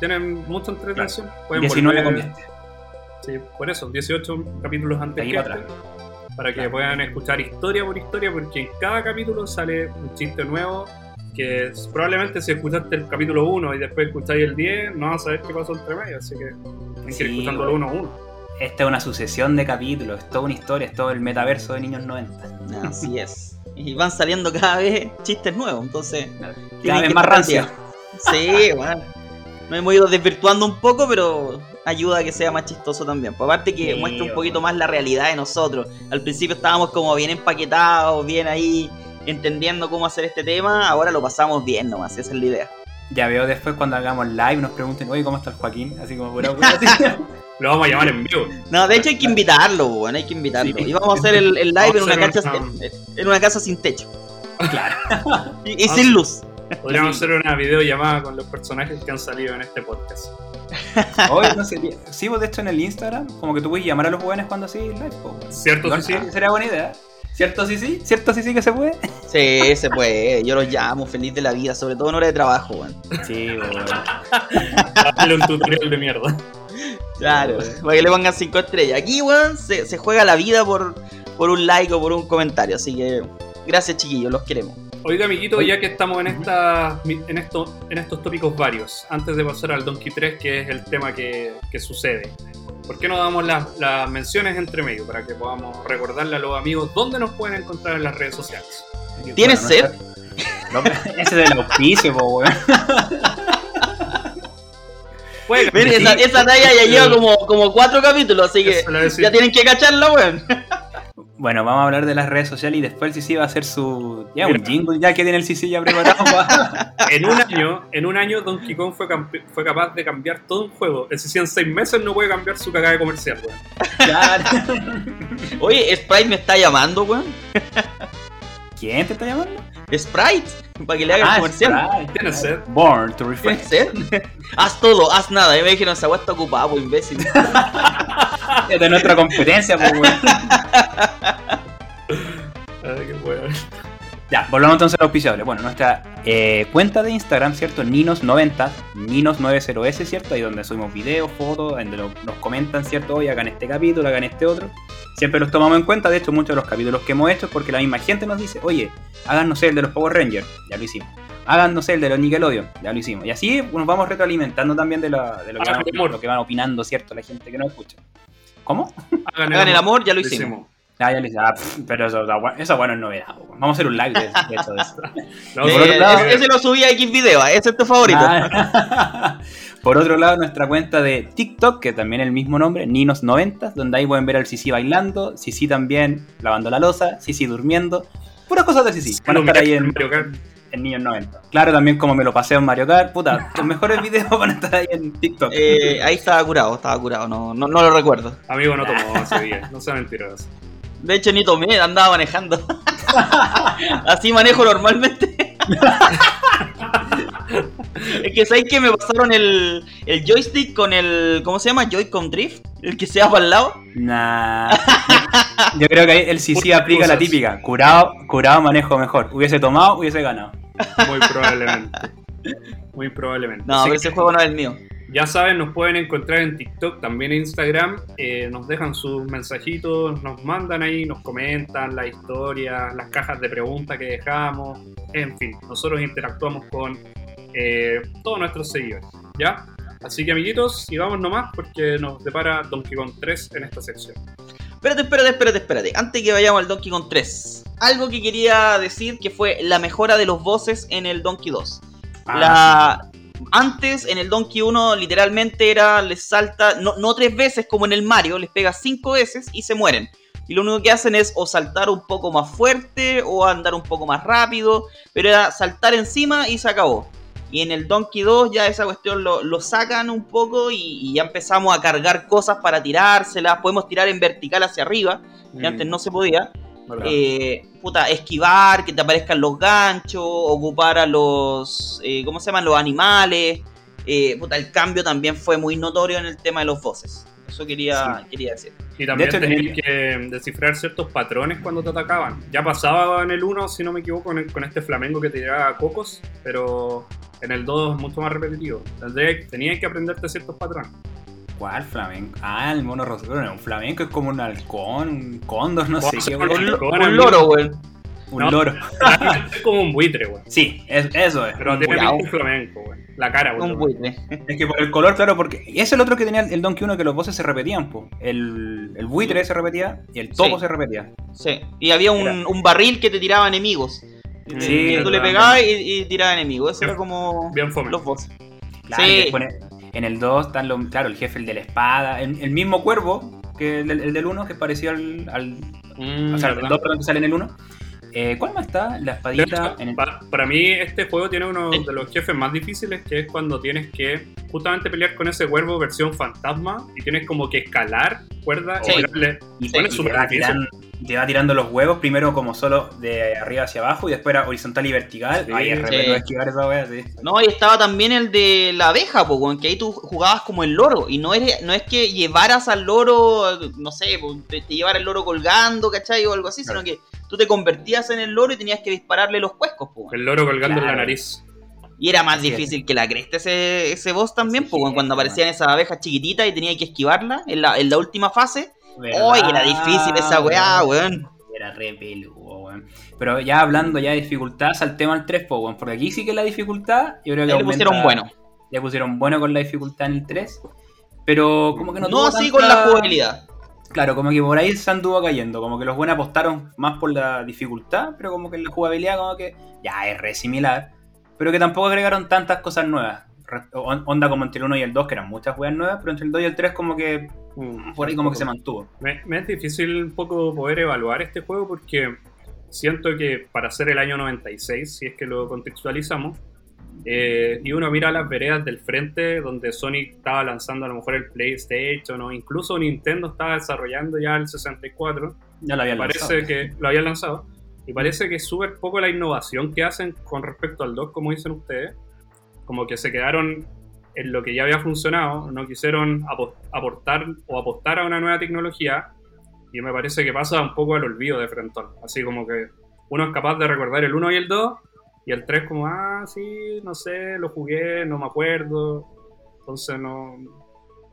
Tienen mucha entretención. Pueden 19 volver- este. Sí, por eso, 18 capítulos antes que para este. para que puedan escuchar historia por historia, porque en cada capítulo sale un chiste nuevo. Que es- probablemente si escuchaste el capítulo 1 y después escucháis el 10, no vas a saber qué pasó entre medio. Así que hay que Sí, ir escuchándolo bueno. uno a uno. Esta es una sucesión de capítulos, es toda una historia, es todo el metaverso de niños 90. Así es. Y van saliendo cada vez chistes nuevos, entonces. Cada vez más día. Sí, bueno. Nos hemos ido desvirtuando un poco, pero ayuda a que sea más chistoso también. Pues aparte que Sí, muestra un bueno. poquito más la realidad de nosotros. Al principio estábamos como bien empaquetados, bien ahí entendiendo cómo hacer este tema. Ahora lo pasamos bien nomás, esa es la idea. Ya veo después cuando hagamos live nos pregunten, oye, ¿cómo está el Joaquín? Así como pura. [LAUGHS] Lo vamos a llamar en vivo. No, de hecho hay que invitarlo, bueno, hay que invitarlo. Sí. Y vamos a hacer el, el live en una, hacer casa, en, una casa sin techo. Claro. [LAUGHS] Y, y sin luz. Podríamos hacer una videollamada con los personajes que han salido en este podcast. [LAUGHS] Oye, no sé, sí, vos de hecho en el Instagram, como que tú puedes llamar a los jóvenes cuando así live. ¿Cierto, Igual, sí, sí? Sería buena idea. ¿Cierto, sí, sí? ¿Cierto, sí, sí que se puede? Sí, se puede. Yo los llamo feliz de la vida, sobre todo en hora de trabajo, weón. Sí, weón. [LAUGHS] Un tutorial de mierda. Claro, para que le pongan 5 estrellas. Aquí, weón, se, se juega la vida por, por un like o por un comentario. Así que, gracias, chiquillos, los queremos. Oiga, amiguito, ya que estamos en, esta, en, esto, en estos tópicos varios, antes de pasar al Donkey 3, que es el tema que, que sucede, ¿por qué no damos las, las menciones entre medio para que podamos recordarle a los amigos dónde nos pueden encontrar en las redes sociales? ¿Tienes Bueno, sed? no ese es del auspicio, po, weón. [LAUGHS] Ven, Sí. esa, esa talla ya lleva como, como 4 capítulos, así que ya tienen que cacharla, weón. Bueno, vamos a hablar de las redes sociales y después el CC va a hacer su. Ya, Mira. un jingle ya que tiene el CC ya preparado. pa- [LAUGHS] En un año, en un año Donkey Kong fue, fue capaz de cambiar todo un juego. Es decir, en seis meses no puede cambiar su cagada de comercial, weón. Claro. Oye, Sprite me está llamando, weón. ¿Quién te está llamando? Sprite, para que le hagan Ah, comercial. Sprite. ¿Tienes sed? Born to ¿Tienes refresh. sed? [LAUGHS] haz todo, haz nada. Y me dijeron, esa weá está ocupada, pues imbécil. [LAUGHS] Es de nuestra competencia, pues, weón. [LAUGHS] Ay, qué weón. Ya, volvamos entonces al auspiciable. Bueno, nuestra eh, cuenta de Instagram, ¿cierto? Ninos90, Ninos90S, ¿cierto? Ahí donde subimos videos, fotos, donde lo- nos comentan, ¿cierto? Hoy hagan este capítulo, hagan este otro. Siempre los tomamos en cuenta, de hecho, muchos de los capítulos que hemos hecho es porque la misma gente nos dice, oye, hagan, no sé, el de los Power Rangers, ya lo hicimos. Hagan, no sé, el de los Nickelodeon, ya lo hicimos. Y así nos vamos retroalimentando también de, la- de lo, que Hagan van, el lo que van opinando, ¿cierto? La gente que nos escucha. ¿Cómo? Hagan el amor, ya lo Lo hicimos. Ah, ya hice. Ah, pff, pero eso, eso bueno es novedad. Vamos a hacer un live de, de hecho de esto. [LAUGHS] No, por Eh, otro lado- ese, ese lo subí a X video, ese es tu favorito. Ah. [LAUGHS] Por otro lado, nuestra cuenta de TikTok, que también es el mismo nombre, Ninos90, donde ahí pueden ver al Sisi bailando, Sisi también lavando la losa, Sisi durmiendo. Puras cosas de Sisi. Van a estar ahí en, Mario Kart. en Niños 90. Claro, también como me lo paseo en Mario Kart. Puta, [LAUGHS] los mejores videos van a estar ahí en TikTok. Eh, ahí estaba curado, estaba curado, no, no, no lo recuerdo. Amigo, no tomó ese día. No sea mentiroso. De hecho, ni tomé, andaba manejando. [LAUGHS] Así manejo normalmente. es que sabéis que me pasaron el, el joystick con el. ¿Cómo se llama? Joy-Con Drift. El que se va para el lado. Nah. [LAUGHS] Yo creo que ahí el Puras aplica la típica. Curado, curado manejo mejor. Hubiese tomado, hubiese ganado. Muy probablemente. Muy probablemente. No, Así pero que ese juego no es el mío. Ya saben, nos pueden encontrar en TikTok, también en Instagram. eh, nos dejan sus mensajitos, nos mandan ahí, nos comentan la historia, las cajas de preguntas que dejamos. En fin, nosotros interactuamos con eh, todos nuestros seguidores. ¿Ya? Así que, amiguitos, sigamos nomás porque nos depara Donkey Kong 3 en esta sección. Espérate, espérate, espérate, espérate. Antes que vayamos al Donkey Kong 3. Algo que quería decir que fue la mejora de los voces en el Donkey 2. Ah, la... Antes, en el Donkey 1, literalmente era, les salta, no, no tres veces como en el Mario, les pega cinco veces y se mueren. Y lo único que hacen es o saltar un poco más fuerte o andar un poco más rápido, pero era saltar encima y se acabó. Y en el Donkey 2 ya esa cuestión lo, lo sacan un poco y, y ya empezamos a cargar cosas para tirárselas. Podemos tirar en vertical hacia arriba, que Mm, antes no se podía. Eh, puta, esquivar, que te aparezcan los ganchos, ocupar a los, eh, ¿cómo se llaman? Los animales. Eh, puta, el cambio también fue muy notorio en el tema de los voces. Eso quería, quería decir. Y también De hecho, tenías que descifrar ciertos patrones cuando te atacaban. Ya pasaba en el 1, si no me equivoco, con, el- con este flamengo que te tiraba cocos, pero en el 2 es mucho más repetitivo. Tenías que aprenderte ciertos patrones. ¿Cuál flamenco? Ah, el mono rosado. No, un flamenco es como un halcón, un cóndor, no sé qué. weón. Un, un loro, weón. Un No. loro. [LAUGHS] Es como un buitre, weón. Sí, es- eso es. Pero un tiene de flamenco, weón. La cara, weón. Un buitre. Es que por el color, claro, porque. Y es el otro que tenía el Donkey 1 que los bosses se repetían, po. El, el buitre se repetía y el topo Sí. se repetía. Sí. Y había un, un barril que te tiraba enemigos. Sí, Que tú le pegabas y, y tiraba enemigos. Eso Bien- era como bien fome. los bosses. Claro, Sí. En el 2 están los, claro, el jefe, el de la espada, el, el mismo cuervo que el, del- el del 1, que parecía al. al Mm, o sea, el verdad. 2, perdón, que sale en el 1. Eh, ¿Cuál más está? La espadita. hecho, en el- pa- para mí este juego tiene uno de los jefes más difíciles que es cuando tienes que justamente pelear con ese cuervo versión fantasma y tienes como que escalar Sí. y Sí, y te, va tirando, te va tirando los huevos, primero como solo de arriba hacia abajo y después era horizontal y vertical. Sí. Ay, es peludo esquivar esa wea, sí. No, y estaba también el de la abeja, po, weón, que ahí tú jugabas como el loro. Y no, eres, no es que llevaras al loro, no sé, po, te, te llevara el loro colgando, ¿cachai? O algo así, Claro. sino que tú te convertías en el loro y tenías que dispararle los cuescos, po. El loro colgando en la nariz. Y era más Así es. difícil que la cresta ese, ese boss también, Sí, po, weón, cuando aparecían esas abejas chiquititas y tenía que esquivarla en la, en la última fase. ¿Verdad, ¡Ay, era difícil esa weá, weón! Era re peludo, weón. Pero ya hablando ya de dificultad, saltemos al 3, po, weón. Porque aquí sí que la dificultad, yo creo que le aumenta- pusieron bueno. Le pusieron bueno con la dificultad en el 3. Pero como que no, No, tuvo así tanta- con la jugabilidad. Claro, como que por ahí se anduvo cayendo. Como que los buenos apostaron más por la dificultad, pero como que la jugabilidad como que ya es re similar. Pero que tampoco agregaron tantas cosas nuevas. Onda como entre el 1 y el 2, que eran muchas weas nuevas, pero entre el 2 y el 3 como que por ahí como que se mantuvo. Me, me es difícil un poco poder evaluar este juego porque siento que para ser el año 96, si es que lo contextualizamos, eh, y uno mira las veredas del frente donde Sony estaba lanzando a lo mejor el PlayStation o incluso Nintendo estaba desarrollando ya el 64, Ya lo habían parece lanzado. que lo habían lanzado, y parece que es súper poco la innovación que hacen con respecto al 2, como dicen ustedes, como que se quedaron en lo que ya había funcionado, no quisieron apo- aportar o apostar a una nueva tecnología y me parece que pasa un poco al olvido de Frenton. Así como que uno es capaz de recordar el 1 y el 2 y el 3 como, ah, sí, no sé, lo jugué, no me acuerdo. Entonces no,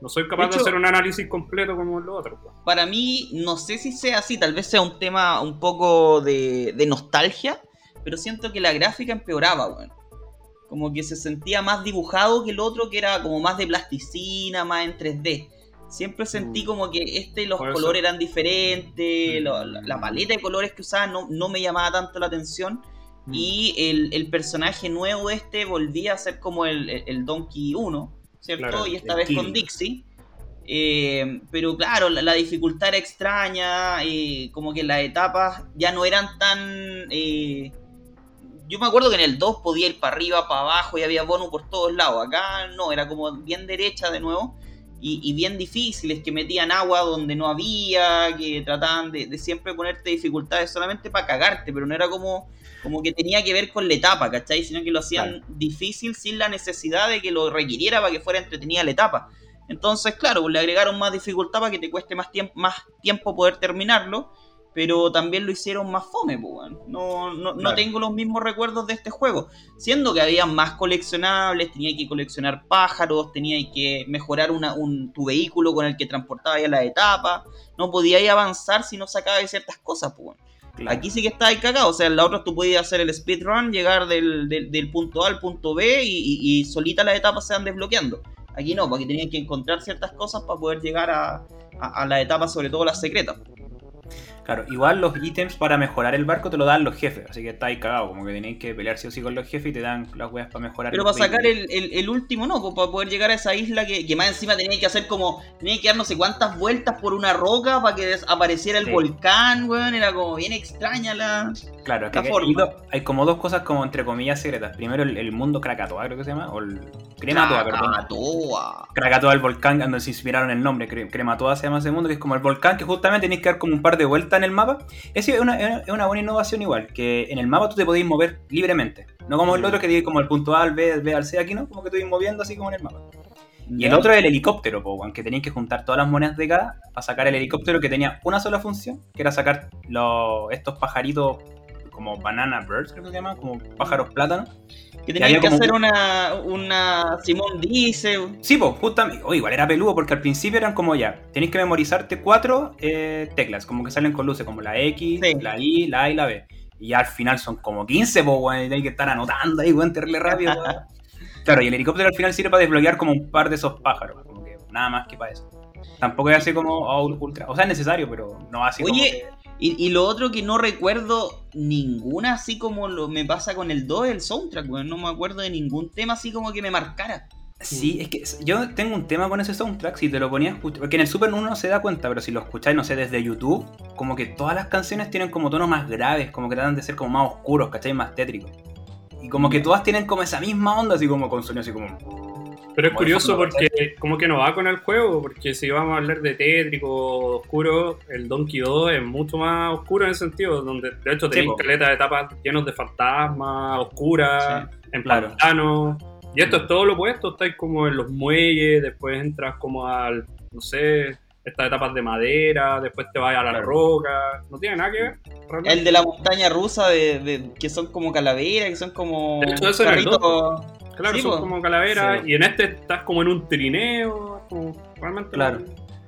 no soy capaz de, hacer un análisis completo como los otros. pues. Para mí, no sé si sea así, tal vez sea un tema un poco de, de nostalgia, pero siento que la gráfica empeoraba, weón. Como que se sentía más dibujado que el otro, que era como más de plasticina, más en 3D. Siempre sentí Mm. como que este los Puede colores ser. eran diferentes, Mm. lo- la, la paleta de colores que usaban no, no me llamaba tanto la atención. Mm. Y el, el personaje nuevo este volvía a ser como el Donkey 1, ¿cierto? Claro, y esta vez con. Dixie. Eh, pero claro, la, la dificultad era extraña, eh, como que las etapas ya no eran tan... eh, yo me acuerdo que en el 2 podía ir para arriba, para abajo y había bonus por todos lados. Acá no, era como bien derecha de nuevo y, y bien difíciles, que metían agua donde no había, que trataban de, de siempre ponerte dificultades solamente para cagarte, pero no era como, como que tenía que ver con la etapa, ¿cachai? Sino que lo hacían difícil sin la necesidad de que lo requiriera para que fuera entretenida la etapa. Entonces, claro, le agregaron más dificultad para que te cueste más, tiemp- más tiempo poder terminarlo, pero también lo hicieron más fome, pues. No, no, no tengo los mismos recuerdos de este juego. Siendo que había más coleccionables, tenía que coleccionar pájaros, tenía que mejorar una, un, tu vehículo con el que transportabas la etapa. No podías avanzar si no sacabas ciertas cosas, pues. Aquí sí que está ahí cagado. O sea, en la otra tú podías hacer el speedrun, llegar del, del, punto A al punto B y, y- solita las etapas se van desbloqueando. Aquí no, porque tenían que encontrar ciertas cosas para poder llegar a, a las etapas, sobre todo las secretas. Claro, igual los ítems para mejorar el barco te lo dan los jefes, así que está ahí cagado, como que tenéis que pelear sí o sí con los jefes y te dan las weas para mejorar Pero para sacar el, el- el último, no, pues, para poder llegar a esa isla que, que más encima tenía que hacer como. Tenía que dar no sé cuántas vueltas por una roca para que des- apareciera el Sí. volcán, weón. Era como bien extraña la. Claro, es que hay, forma. do- hay como dos cosas como entre comillas secretas. Primero el, el mundo Krakatoa, creo que se llama, o el Crematoa, perdón. Krakatoa. Krakatoa, el volcán, donde se inspiraron el nombre, Cre- Crematoa se llama ese mundo, que es como el volcán que justamente tenéis que dar como un par de vueltas en el mapa. Eso es una, es una buena innovación igual, que en el mapa tú te podéis mover libremente. No como el otro que tiene como el punto A al B, del B al C, aquí no, como que te vais moviendo así como en el mapa. Y el otro es el helicóptero, po, que tenéis que juntar todas las monedas de cada para sacar el helicóptero que tenía una sola función, que era sacar los, estos pajaritos como banana birds, creo que se llaman, como pájaros plátanos, Que había que como- hacer una, una Simón dice. Sí, pues, justamente. O igual era peludo porque al principio eran como ya. Tenéis que memorizarte cuatro eh, teclas, como que salen con luces, como la X, Sí. la Y, la A y la B. Y ya al final son como 15, pues, weón. Y tenéis que estar anotando ahí, weón, terrible rápido. [LAUGHS] Claro, y el helicóptero al final sirve para desbloquear como un par de esos pájaros. Como que nada más que para eso. Tampoco es así como oh, ultra. O sea, es necesario, pero no así como. Oye, que- Y, y lo otro que no recuerdo ninguna, así como lo, me pasa con el 2, el soundtrack, weón. No me acuerdo de ningún tema así como que me marcara. Sí, es que yo tengo un tema con ese soundtrack, si te lo ponías a escuchar, porque en el Super uno no se da cuenta, pero si lo escucháis, no sé, desde YouTube, como que todas las canciones tienen como tonos más graves, como que tratan de ser como más oscuros, ¿cachai? Más tétricos. Y como que todas tienen como esa misma onda, así como con sonido así como... Pero es curioso porque como que no va con el juego, porque si vamos a hablar de tétrico, oscuro, el Donkey 2 es mucho más oscuro en ese sentido, donde de hecho tenéis po. caleta de etapas llenos de fantasmas, oscuras, en claro. pantanos. Y esto es todo lo opuesto, estáis como en los muelles, después entras como al, no sé, estas etapas de madera, después te vas a la Claro. roca, no tiene nada que ver. realmente. El de la montaña rusa, de, de- que son como calaveras, que son como De hecho, eso el carritos. Claro, Sí, son po. como calaveras, Sí. y en este estás como en un trineo, como realmente Claro. no-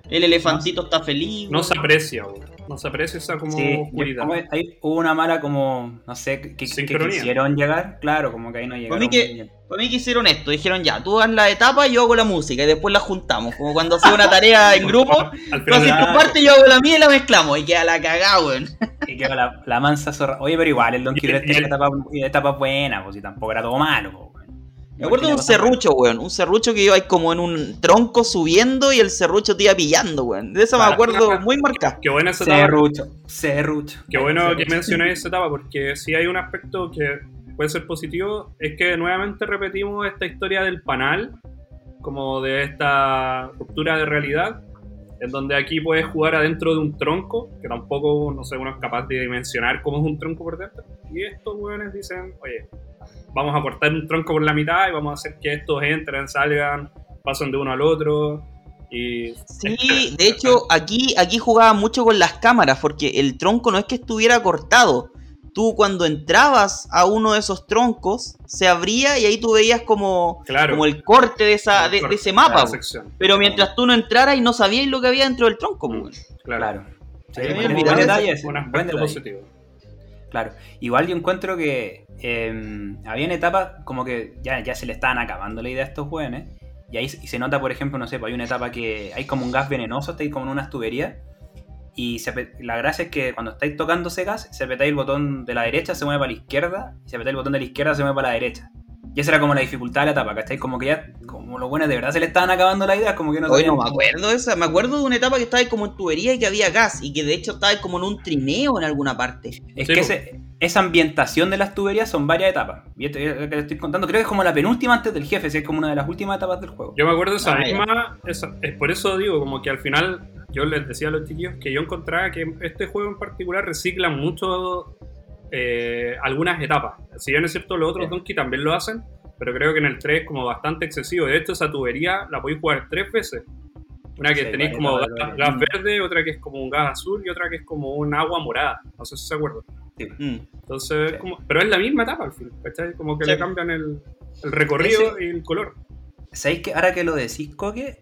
El elefantito está feliz. no se aprecia, weón. no se aprecia esa como Sí, oscuridad. ahí hubo una mala como, no sé, que, quisieron llegar, claro, como que ahí no llegaron. mí que-. Para mí que hicieron esto, dijeron ya, tú haz la etapa, yo hago la música y después la juntamos. Como cuando hacía una tarea [LAUGHS] en grupo, Al tú haces tu parte, yo hago la mía y la mezclamos. Y queda la cagada, weón. [LAUGHS] Y quedó la, la mansa zorra. Oye, pero igual, el Donkey Y el- 3 y tiene el- etapas etapas buenas, pues si tampoco era todo malo, pues, weón. Me acuerdo de un serrucho, weón. Un serrucho que iba ahí como en un tronco subiendo y el serrucho te iba pillando, weón. De eso me Claro. acuerdo muy marcado. qué buena esa etapa. Serrucho, serrucho. Qué bueno que mencionáis [LAUGHS] esa etapa, porque si hay un aspecto que puede ser positivo, es que nuevamente repetimos esta historia del panal, como de esta ruptura de realidad, en donde aquí puedes jugar adentro de un tronco, que tampoco, no sé, uno es capaz de dimensionar cómo es un tronco por dentro. Y estos weones dicen, oye, vamos a cortar un tronco por la mitad y vamos a hacer que estos entren, salgan, pasen de uno al otro. Y Sí, de hecho, aquí, aquí jugaba mucho con las cámaras, porque el tronco no es que estuviera cortado. Tú cuando entrabas a uno de esos troncos, se abría y ahí tú veías como, claro, como el corte de, esa, de, de ese mapa. Pero mientras tú no entraras y no sabías lo que había dentro del tronco, weón. claro. Claro. Sí, me buen- detalle eso. ese, Un buen positivo. Claro. Igual yo encuentro que eh, habían etapas como que ya, ya se le estaban acabando la idea a estos jóvenes. Y ahí y se nota, por ejemplo, no sé, pues hay una etapa que hay como un gas venenoso, estáis como en unas tuberías. Y se la gracia es que cuando estáis tocando ese gas, si apretáis el botón de la derecha, se mueve para la izquierda. Y si apretáis el botón de la izquierda, se mueve para la derecha. Y esa era como la dificultad de la etapa, ¿cachai? Como que ya, como los buenos de verdad se le estaban acabando la idea, como que no Hoy no me acuerdo de esa. Me acuerdo de una etapa que estaba ahí como en tubería y que había gas. Y que de hecho estaba ahí como en un trineo en alguna parte. Es Sí, que po. ese- esa ambientación de las tuberías son varias etapas. Y esto es lo que te estoy contando, creo que es como la penúltima antes del jefe, si es como una de las últimas etapas del juego. Yo me acuerdo de esa Ah, misma. esa- es por eso digo, como que al final yo les decía a los chiquillos que yo encontraba que este juego en particular recicla mucho eh, algunas etapas. Si bien es cierto, los otros Sí. Donkey también lo hacen, pero creo que en el 3 es como bastante excesivo. De hecho, esa tubería la podéis jugar tres veces. Una que Sí, tenéis como gas, verde, otra que es como un gas azul y otra que es como un agua morada. No sé si se acuerdan. Mm. Entonces, Sí. como, pero es la misma etapa al fin, ¿cachai? Como que Sí. le cambian el, el recorrido y el color. ¿Sabéis que ahora que lo decís, Coque?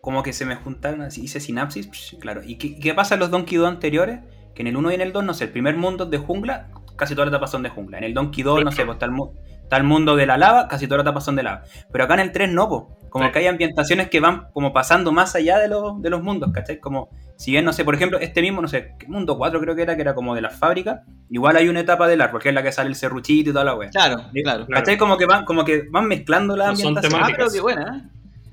Como que se me juntaron así, hice sinapsis, psh, claro. ¿Y qué, qué pasa en los Donkey 2 anteriores? Que en el 1 y en el 2, no sé, el primer mundo es de jungla, casi todas las etapas son de jungla. En el Donkey 2, no sé, pues está el, mu- está el mundo de la lava, casi todas las etapas son de lava. Pero acá en el 3 no, po. Como Sí. que hay ambientaciones que van como pasando más allá de los, de los mundos, ¿cachai? Como, si bien, no sé, por ejemplo, este mismo, no sé, ¿qué mundo 4 creo que era, que era como de las fábricas, igual hay una etapa del árbol, que es la que sale el serruchito y toda la wea. Claro, claro. Claro. ¿Cachai? Como que van, como que van mezclando la No son ambientación. Ah, pero qué buena, ¿eh?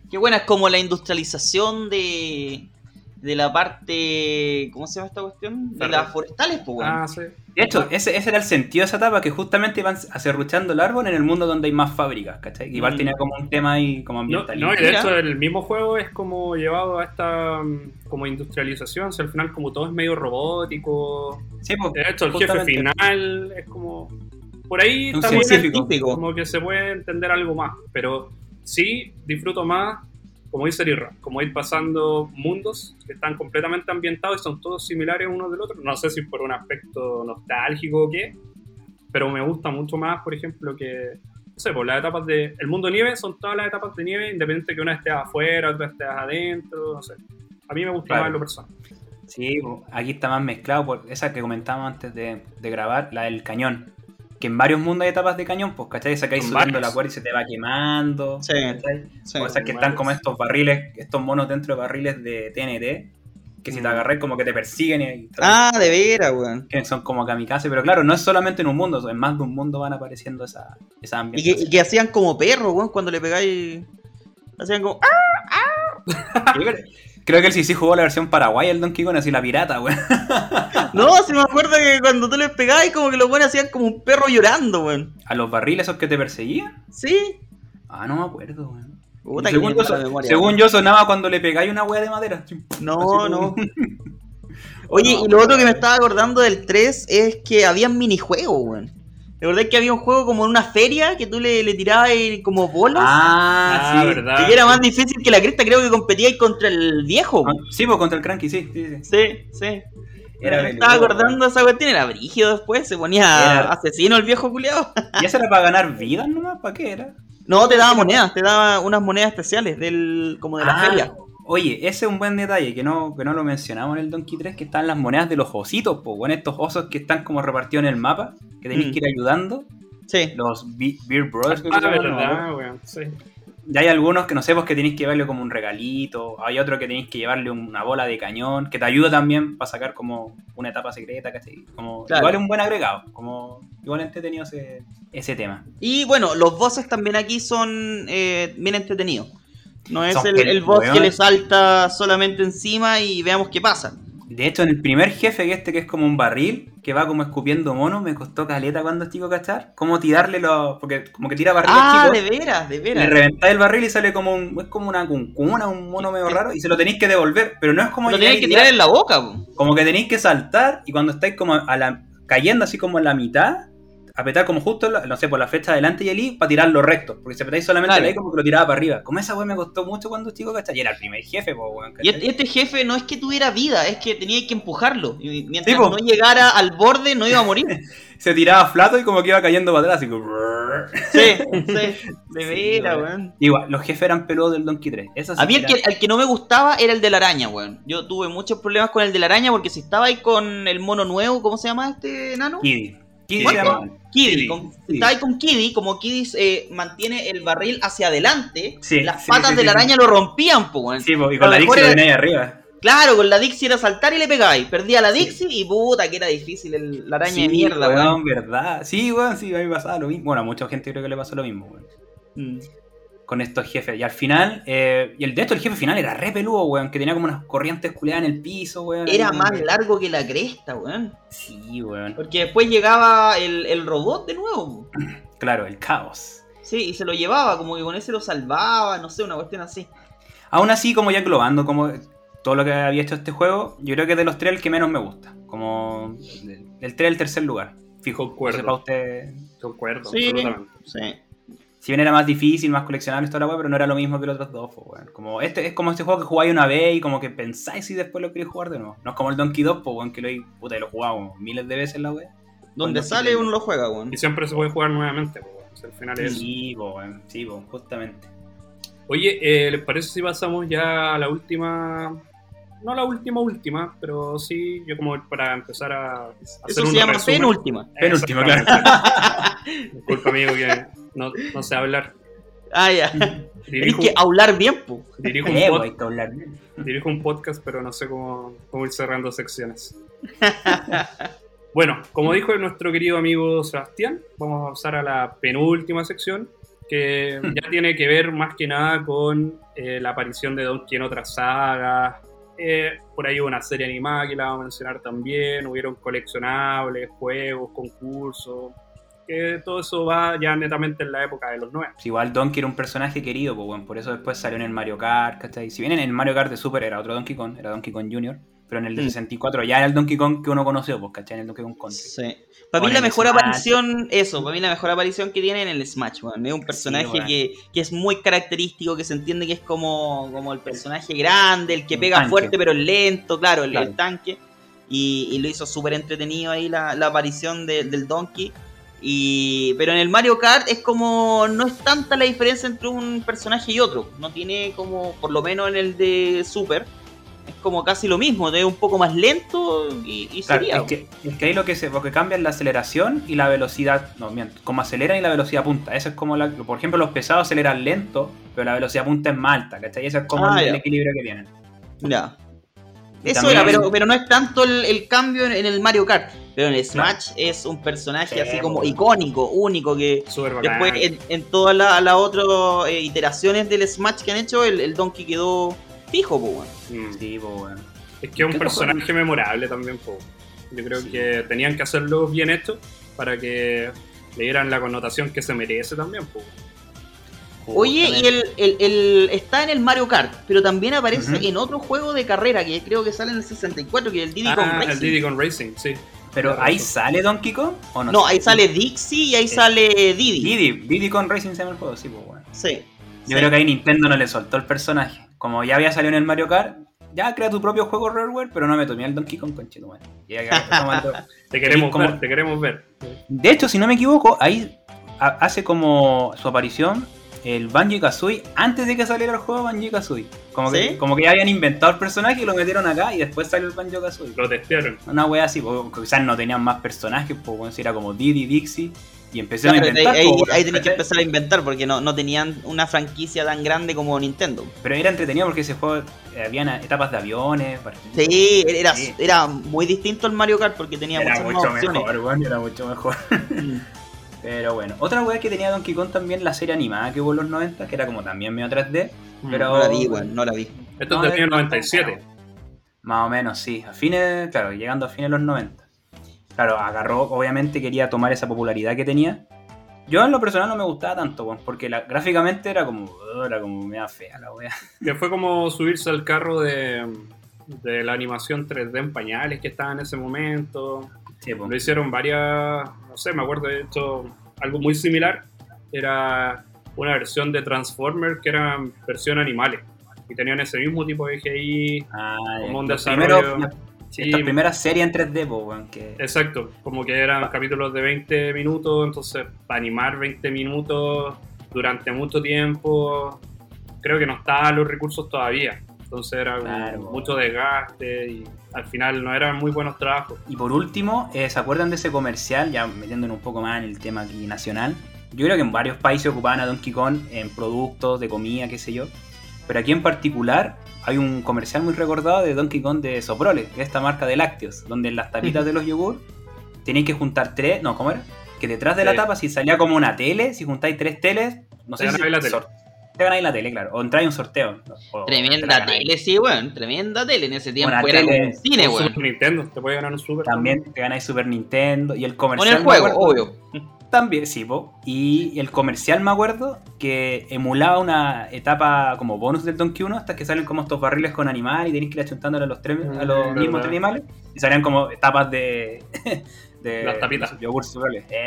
Qué buena, es como la industrialización de, de la parte. ¿Cómo se llama esta cuestión? De las forestales, pues. Ah, sí. De hecho, ese, ese era el sentido de esa etapa, que justamente iban acerruchando el árbol en el mundo donde hay más fábricas, ¿cachai? Igual Mm. tenía como un tema ahí como No, ambiental. no, y de hecho el mismo juego es como llevado a esta mm, como industrialización, o sea, al final como todo es medio robótico. Sí, pues, De hecho el jefe final es como... Por ahí Un también es científico. Típico. como que se puede entender algo más, pero sí disfruto más, como dice Lirra, como ir pasando mundos que están completamente ambientados y son todos similares unos del otro. No sé si por un aspecto nostálgico o qué, pero me gusta mucho más, por ejemplo, que no sé, pues las etapas de. El mundo nieve son todas las etapas de nieve, independiente que una esté afuera, otra esté adentro, no sé. A mí me gusta Claro. más lo personal. Sí, aquí está más mezclado por esa que comentábamos antes de, de grabar, la del cañón. Que en varios mundos hay etapas de cañón, pues, ¿cachai? Son subiendo la cuerda y se te va quemando. Sí, ¿cachai? sí. o esas que están como estos barriles, estos monos dentro de barriles de TNT, que si te Mm. agarras como que te persiguen y Ah, de veras, weón. que son como kamikaze, pero claro, no es solamente en un mundo, en más de un mundo van apareciendo esa, esa Y ambientación. que, y que hacían como perros, weón, cuando le pegáis. Hacían como. ¡Ah! [LAUGHS] Yo creo- que él sí sí jugó la versión paraguaya del Donkey Kong, así la pirata, weón. [LAUGHS] No, se me acuerdo que cuando tú les pegabas, como que los buenos hacían como un perro llorando, weón. A los barriles esos que te perseguían. Sí. Ah, no me acuerdo, weón. Puta, según yo, so- memoria, según yo sonaba cuando le pegáis una wea de madera. No, no. [LAUGHS] Oye, No, y lo otro que me estaba acordando del 3 es que había minijuegos, weón. ¿De verdad que había un juego como en una feria que tú le, le tirabas como bolas? Ah, Ah, sí. verdad. que era más difícil que la cresta, creo que competíais contra el viejo. Ah, Sí, pues contra el Cranky, sí, sí, sí. Sí, sí. Era me estaba acordando de esa cuestión, era brígido después, se ponía Era- asesino el viejo culiado. ¿Y eso era para ganar vidas nomás? ¿Para qué era? No, te daba monedas, te daba unas monedas especiales del como de la Ah, feria. Oye, ese es un buen detalle que no, que no lo mencionamos en el Donkey 3, que están las monedas de los ositos, pues, bueno, estos osos que están como repartidos en el mapa, que tenéis Mm. que ir ayudando. Sí. Los Be- Beer Brothers, que Ah, ¿no? verdad, weón. Sí. Y hay algunos que no sé, pues que tenéis que llevarle como un regalito. Hay otro que tenéis que llevarle una bola de cañón, que te ayuda también para sacar como una etapa secreta, ¿cachai? Como, Claro. Igual es un buen agregado, como igual entretenido ese, ese tema. Y bueno, los bosses también aquí son eh, bien entretenidos. No es el, el boss que le salta solamente encima y veamos qué pasa. De hecho, en el primer jefe, que este que es como un barril, que va como escupiendo monos, me costó caleta cuando es chico, ¿cachar? Como tirarle los... Porque como que tira barriles Ah, chicos, de veras, de le veras. reventáis el barril y sale como un... Es como una cuncuna, un mono medio raro, y se lo tenéis que devolver. Pero no es como... Lo tenéis que tirar- tirar en la boca, po. Como que tenéis que saltar y cuando estáis como a la, cayendo así como en la mitad, apretar como justo, no sé, por la flecha adelante y el I para tirarlo recto. Porque si apretáis solamente el I como que lo tiraba para arriba. Como esa weá me costó mucho cuando chico, ¿cachai? Y era el primer jefe, po, weón, Y este, este jefe no es que tuviera vida, es que tenía que empujarlo. Y mientras Sí, no llegara al borde, no iba a morir. [LAUGHS] Se tiraba flato y como que iba cayendo para atrás, como... Sí, sí. De veras, weón. Igual, los jefes eran peludos del Donkey 3. Eso sí A mí el que, el que no me gustaba era el de la araña, weón. Yo tuve muchos problemas con el de la araña porque si estaba ahí con el mono nuevo, ¿cómo se llama este nano? Kiddy. Kiddy. Kiddy. Con- sí. estaba ahí con Kiddy, como Kiddy eh, mantiene el barril hacia adelante, Sí, las sí, patas de la araña lo rompían, po. Sí, po, y con la Dixie lo tenía ahí arriba. Claro, con la Dixie era saltar y le pegáis. Perdía la Dixie y puta, que era difícil el- la araña de mierda, weón. weón, verdad. Sí, weón, sí, a mí me pasaba lo mismo. Bueno, a mucha gente creo que le pasó lo mismo, weón. Mm. Con estos jefes. Y al final, eh, y el de esto, el jefe final era re peludo, weón, que tenía como unas corrientes culeadas en el piso, weón. Era Ahí, más weón. largo que la cresta, weón. Sí, weón. Porque después llegaba el, el robot de nuevo. [CLEARS THROAT] Claro, el caos. Sí, y se lo llevaba, como que con ese lo salvaba, no sé, una cuestión así. Aún así, como ya englobando como todo lo que había hecho este juego, yo creo que de los tres el que menos me gusta. Como el, el 3 el tercer lugar. Fijo, Concuerdo. sepa usted. Concuerdo, Sí. absolutamente. Sí. Si bien era más difícil, más coleccionable toda la weá, pero no era lo mismo que los otros dos, pues, weón. Como este, es como este juego que jugáis una vez y como que pensáis y después lo queréis jugar de nuevo. No es como el Donkey 2, pues, weón, que lo, puta, lo jugamos miles de veces la weá. Donde sale uno lo juega, weón. Y siempre se puede jugar nuevamente, po, weón. O sea, al final es... Sí, pues. Sí, pues, justamente. Oye, eh, ¿les parece si pasamos ya a la última... No la última última, pero sí, yo como para empezar a hacer Eso un se llama resumen. penúltima. Penúltima, Exactamente. Disculpa, amigo, que no, no sé hablar. Ah, ya. Tienes Dirijo, que hablar bien, po. dirijo un Eh, pod- weón, hay que hablar bien. Dirijo un podcast, pero no sé cómo, cómo ir cerrando secciones. bueno, como dijo nuestro querido amigo Sebastián, vamos a pasar a la penúltima sección, que ya tiene que ver más que nada con eh, la aparición de Donkey en otras sagas. Eh, por ahí hubo una serie animada que la vamos a mencionar también, hubieron coleccionables, juegos, concursos, que todo eso va ya netamente en la época de los 90. Sí, igual Donkey era un personaje querido, pues, weón. Por eso después salió en el Mario Kart, ¿cachai? Si bien en el Mario Kart de Super era otro Donkey Kong, era Donkey Kong Jr., pero en el de Mm. 64 ya era el Donkey Kong que uno conoció, pues, ¿cachai? En el Donkey Kong Country. Sí. Para mí la mejor Smash. aparición, eso, para mí la mejor aparición que tiene en el Smash. Es un personaje que, que es muy característico, que se entiende que es como, como el personaje grande, el que Un pega tanque. fuerte pero es lento, claro, el, Claro. el tanque. Y, y lo hizo súper entretenido ahí la, la aparición de- del Donkey. Y, pero en el Mario Kart es como. No es tanta la diferencia entre un personaje y otro. No tiene como. Por lo menos en el de Super. Es como casi lo mismo. Es un poco más lento y, y Claro, sería. es, que, es que ahí lo que se lo que cambia es la aceleración y la velocidad. No, miento. Como aceleran y la velocidad punta. Eso es como la. Por ejemplo, los pesados aceleran lento, pero la velocidad punta es más alta, ¿cachai? Eso es como Ah, el, equilibrio que tienen. Ya. Y Eso también- era, pero, pero no es tanto el, el cambio en, en el Mario Kart. Pero en el Smash es un personaje Sí, así como bueno. icónico, único, que después en, en todas las otras eh, iteraciones del Smash que han hecho, el, el Donkey quedó fijo, pues, weón. Mm. Sí, pues bueno. Es que es un ¿Qué personaje memorable también, po. Yo creo que tenían que hacerlo bien hecho para que le dieran la connotación que se merece también, po. Oye, y el, el- el- está en el Mario Kart, pero también aparece en otro juego de carrera que creo que sale en el 64, que es el Diddy Kong Ah, el Racing. Diddy con Racing, sí. Pero ahí sale Donkey Kong o no? No, ahí sale Dixie y ahí sale Diddy. Diddy, Diddy con Racing se llama el juego, sí, pues bueno. Sí. Yo Sí. creo que ahí Nintendo no le soltó el personaje. Como ya había salido en el Mario Kart, ya crea tu propio juego Rareware, pero no me tomé el Donkey Kong con Chetumal. Te queremos como- ver, te queremos ver. De hecho, si no me equivoco, ahí ha- hace como su aparición el Banjo Kazooie antes de que saliera el juego Banjo Kazooie. Como que, ¿Sí? como que ya habían inventado el personaje y lo metieron acá y después salió el Banjo Kazooie. Lo testearon. Una wea así, porque quizás no tenían más personajes, pues bueno, si era como Diddy, Dixie, y empezaron Claro, a inventar. ahí, pues, ahí tenés que empezar a inventar porque no, no tenían una franquicia tan grande como Nintendo. Pero era entretenido porque ese juego eh, habían etapas de aviones. Sí, era, Sí. era muy distinto al Mario Kart porque tenía Era muchas mucho más opciones. mejor, weón, era mucho mejor. Mm. [LAUGHS] Pero bueno, otra wea que tenía Donkey Kong también, la serie animada que hubo en los 90, que era como también medio 3D, pero No la vi, weón, no la vi. Esto No, es del año no, 97. más o menos, sí, a fines, claro, llegando a fines de los 90. Claro, agarró, obviamente quería tomar esa popularidad que tenía. Yo en lo personal no me gustaba tanto, porque la- gráficamente era como, uh, era como media fea la wea. [LAUGHS] Que fue como subirse al carro de, de la animación 3D en pañales que estaba en ese momento. Sí, po. Lo hicieron varias, no sé, me acuerdo de hecho algo muy similar. Era una versión de Transformers que eran versión animales. Y tenían ese mismo tipo de GI. Ah, como un desarrollo- primeros- Sí, Estas primeras series en 3D, po, que... Exacto, como que eran capítulos de 20 minutos, entonces para animar 20 minutos durante mucho tiempo, creo que no estaban los recursos todavía. Entonces era mucho desgaste y al final no eran muy buenos trabajos. Y por último, eh, ¿se acuerdan de ese comercial? Ya metiéndonos un poco más en el tema aquí nacional. Yo creo que en varios países ocupaban a Donkey Kong en productos de comida, qué sé yo. Pero aquí en particular hay un comercial muy recordado de Donkey Kong de Soprole, de esta marca de lácteos, donde en las tapitas de los yogur tenéis que juntar tres, no, ¿cómo era? Que detrás de la tapa, si salía como una tele, si juntáis tres teles, no sé Te si ganáis la tele. te ganáis la tele, claro. O entráis un sorteo. o- te Tremenda tele, sí, weón. Tremenda tele. En ese tiempo Una era tele- un cine, weón. Super Nintendo, te puede ganar un Super. También te ganáis Super Nintendo y el Con comercial. el me juego, acuerdo- obvio. [LAUGHS] También, sí, po. Y el comercial me acuerdo que emulaba una etapa como bonus del Donkey 1, hasta que salen como estos barriles con animales y tenéis que ir achuntándole a los, tres, a los Mm, mismos verdad. tres animales. Y salían como etapas de. De Las tapitas. Yogur.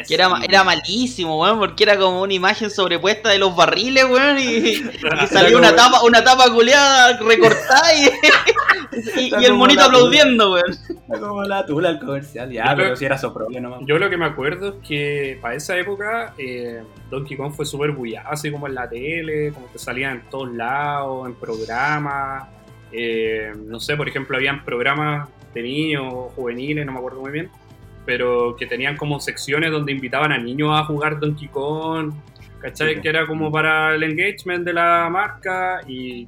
Que era, ma- era malísimo, weón, porque era como una imagen sobrepuesta de los barriles, weón, y, [LAUGHS] y como- una tapa, una tapa culeada recortada y, [LAUGHS] y- y Era el monito la aplaudiendo, weón. Era como la tula el comercial. Ya, Yo pero creo- si era Soprole nomás. Yo lo que me acuerdo es que para esa época eh, Donkey Kong fue súper bullado, así como en la tele, como que salía en todos lados, en programas. eh, no sé, por ejemplo, habían programas de niños, juveniles, no me acuerdo muy bien, pero que tenían como secciones donde invitaban a niños a jugar Donkey Kong, ¿cachai? Sí. Que era como para el engagement de la marca y,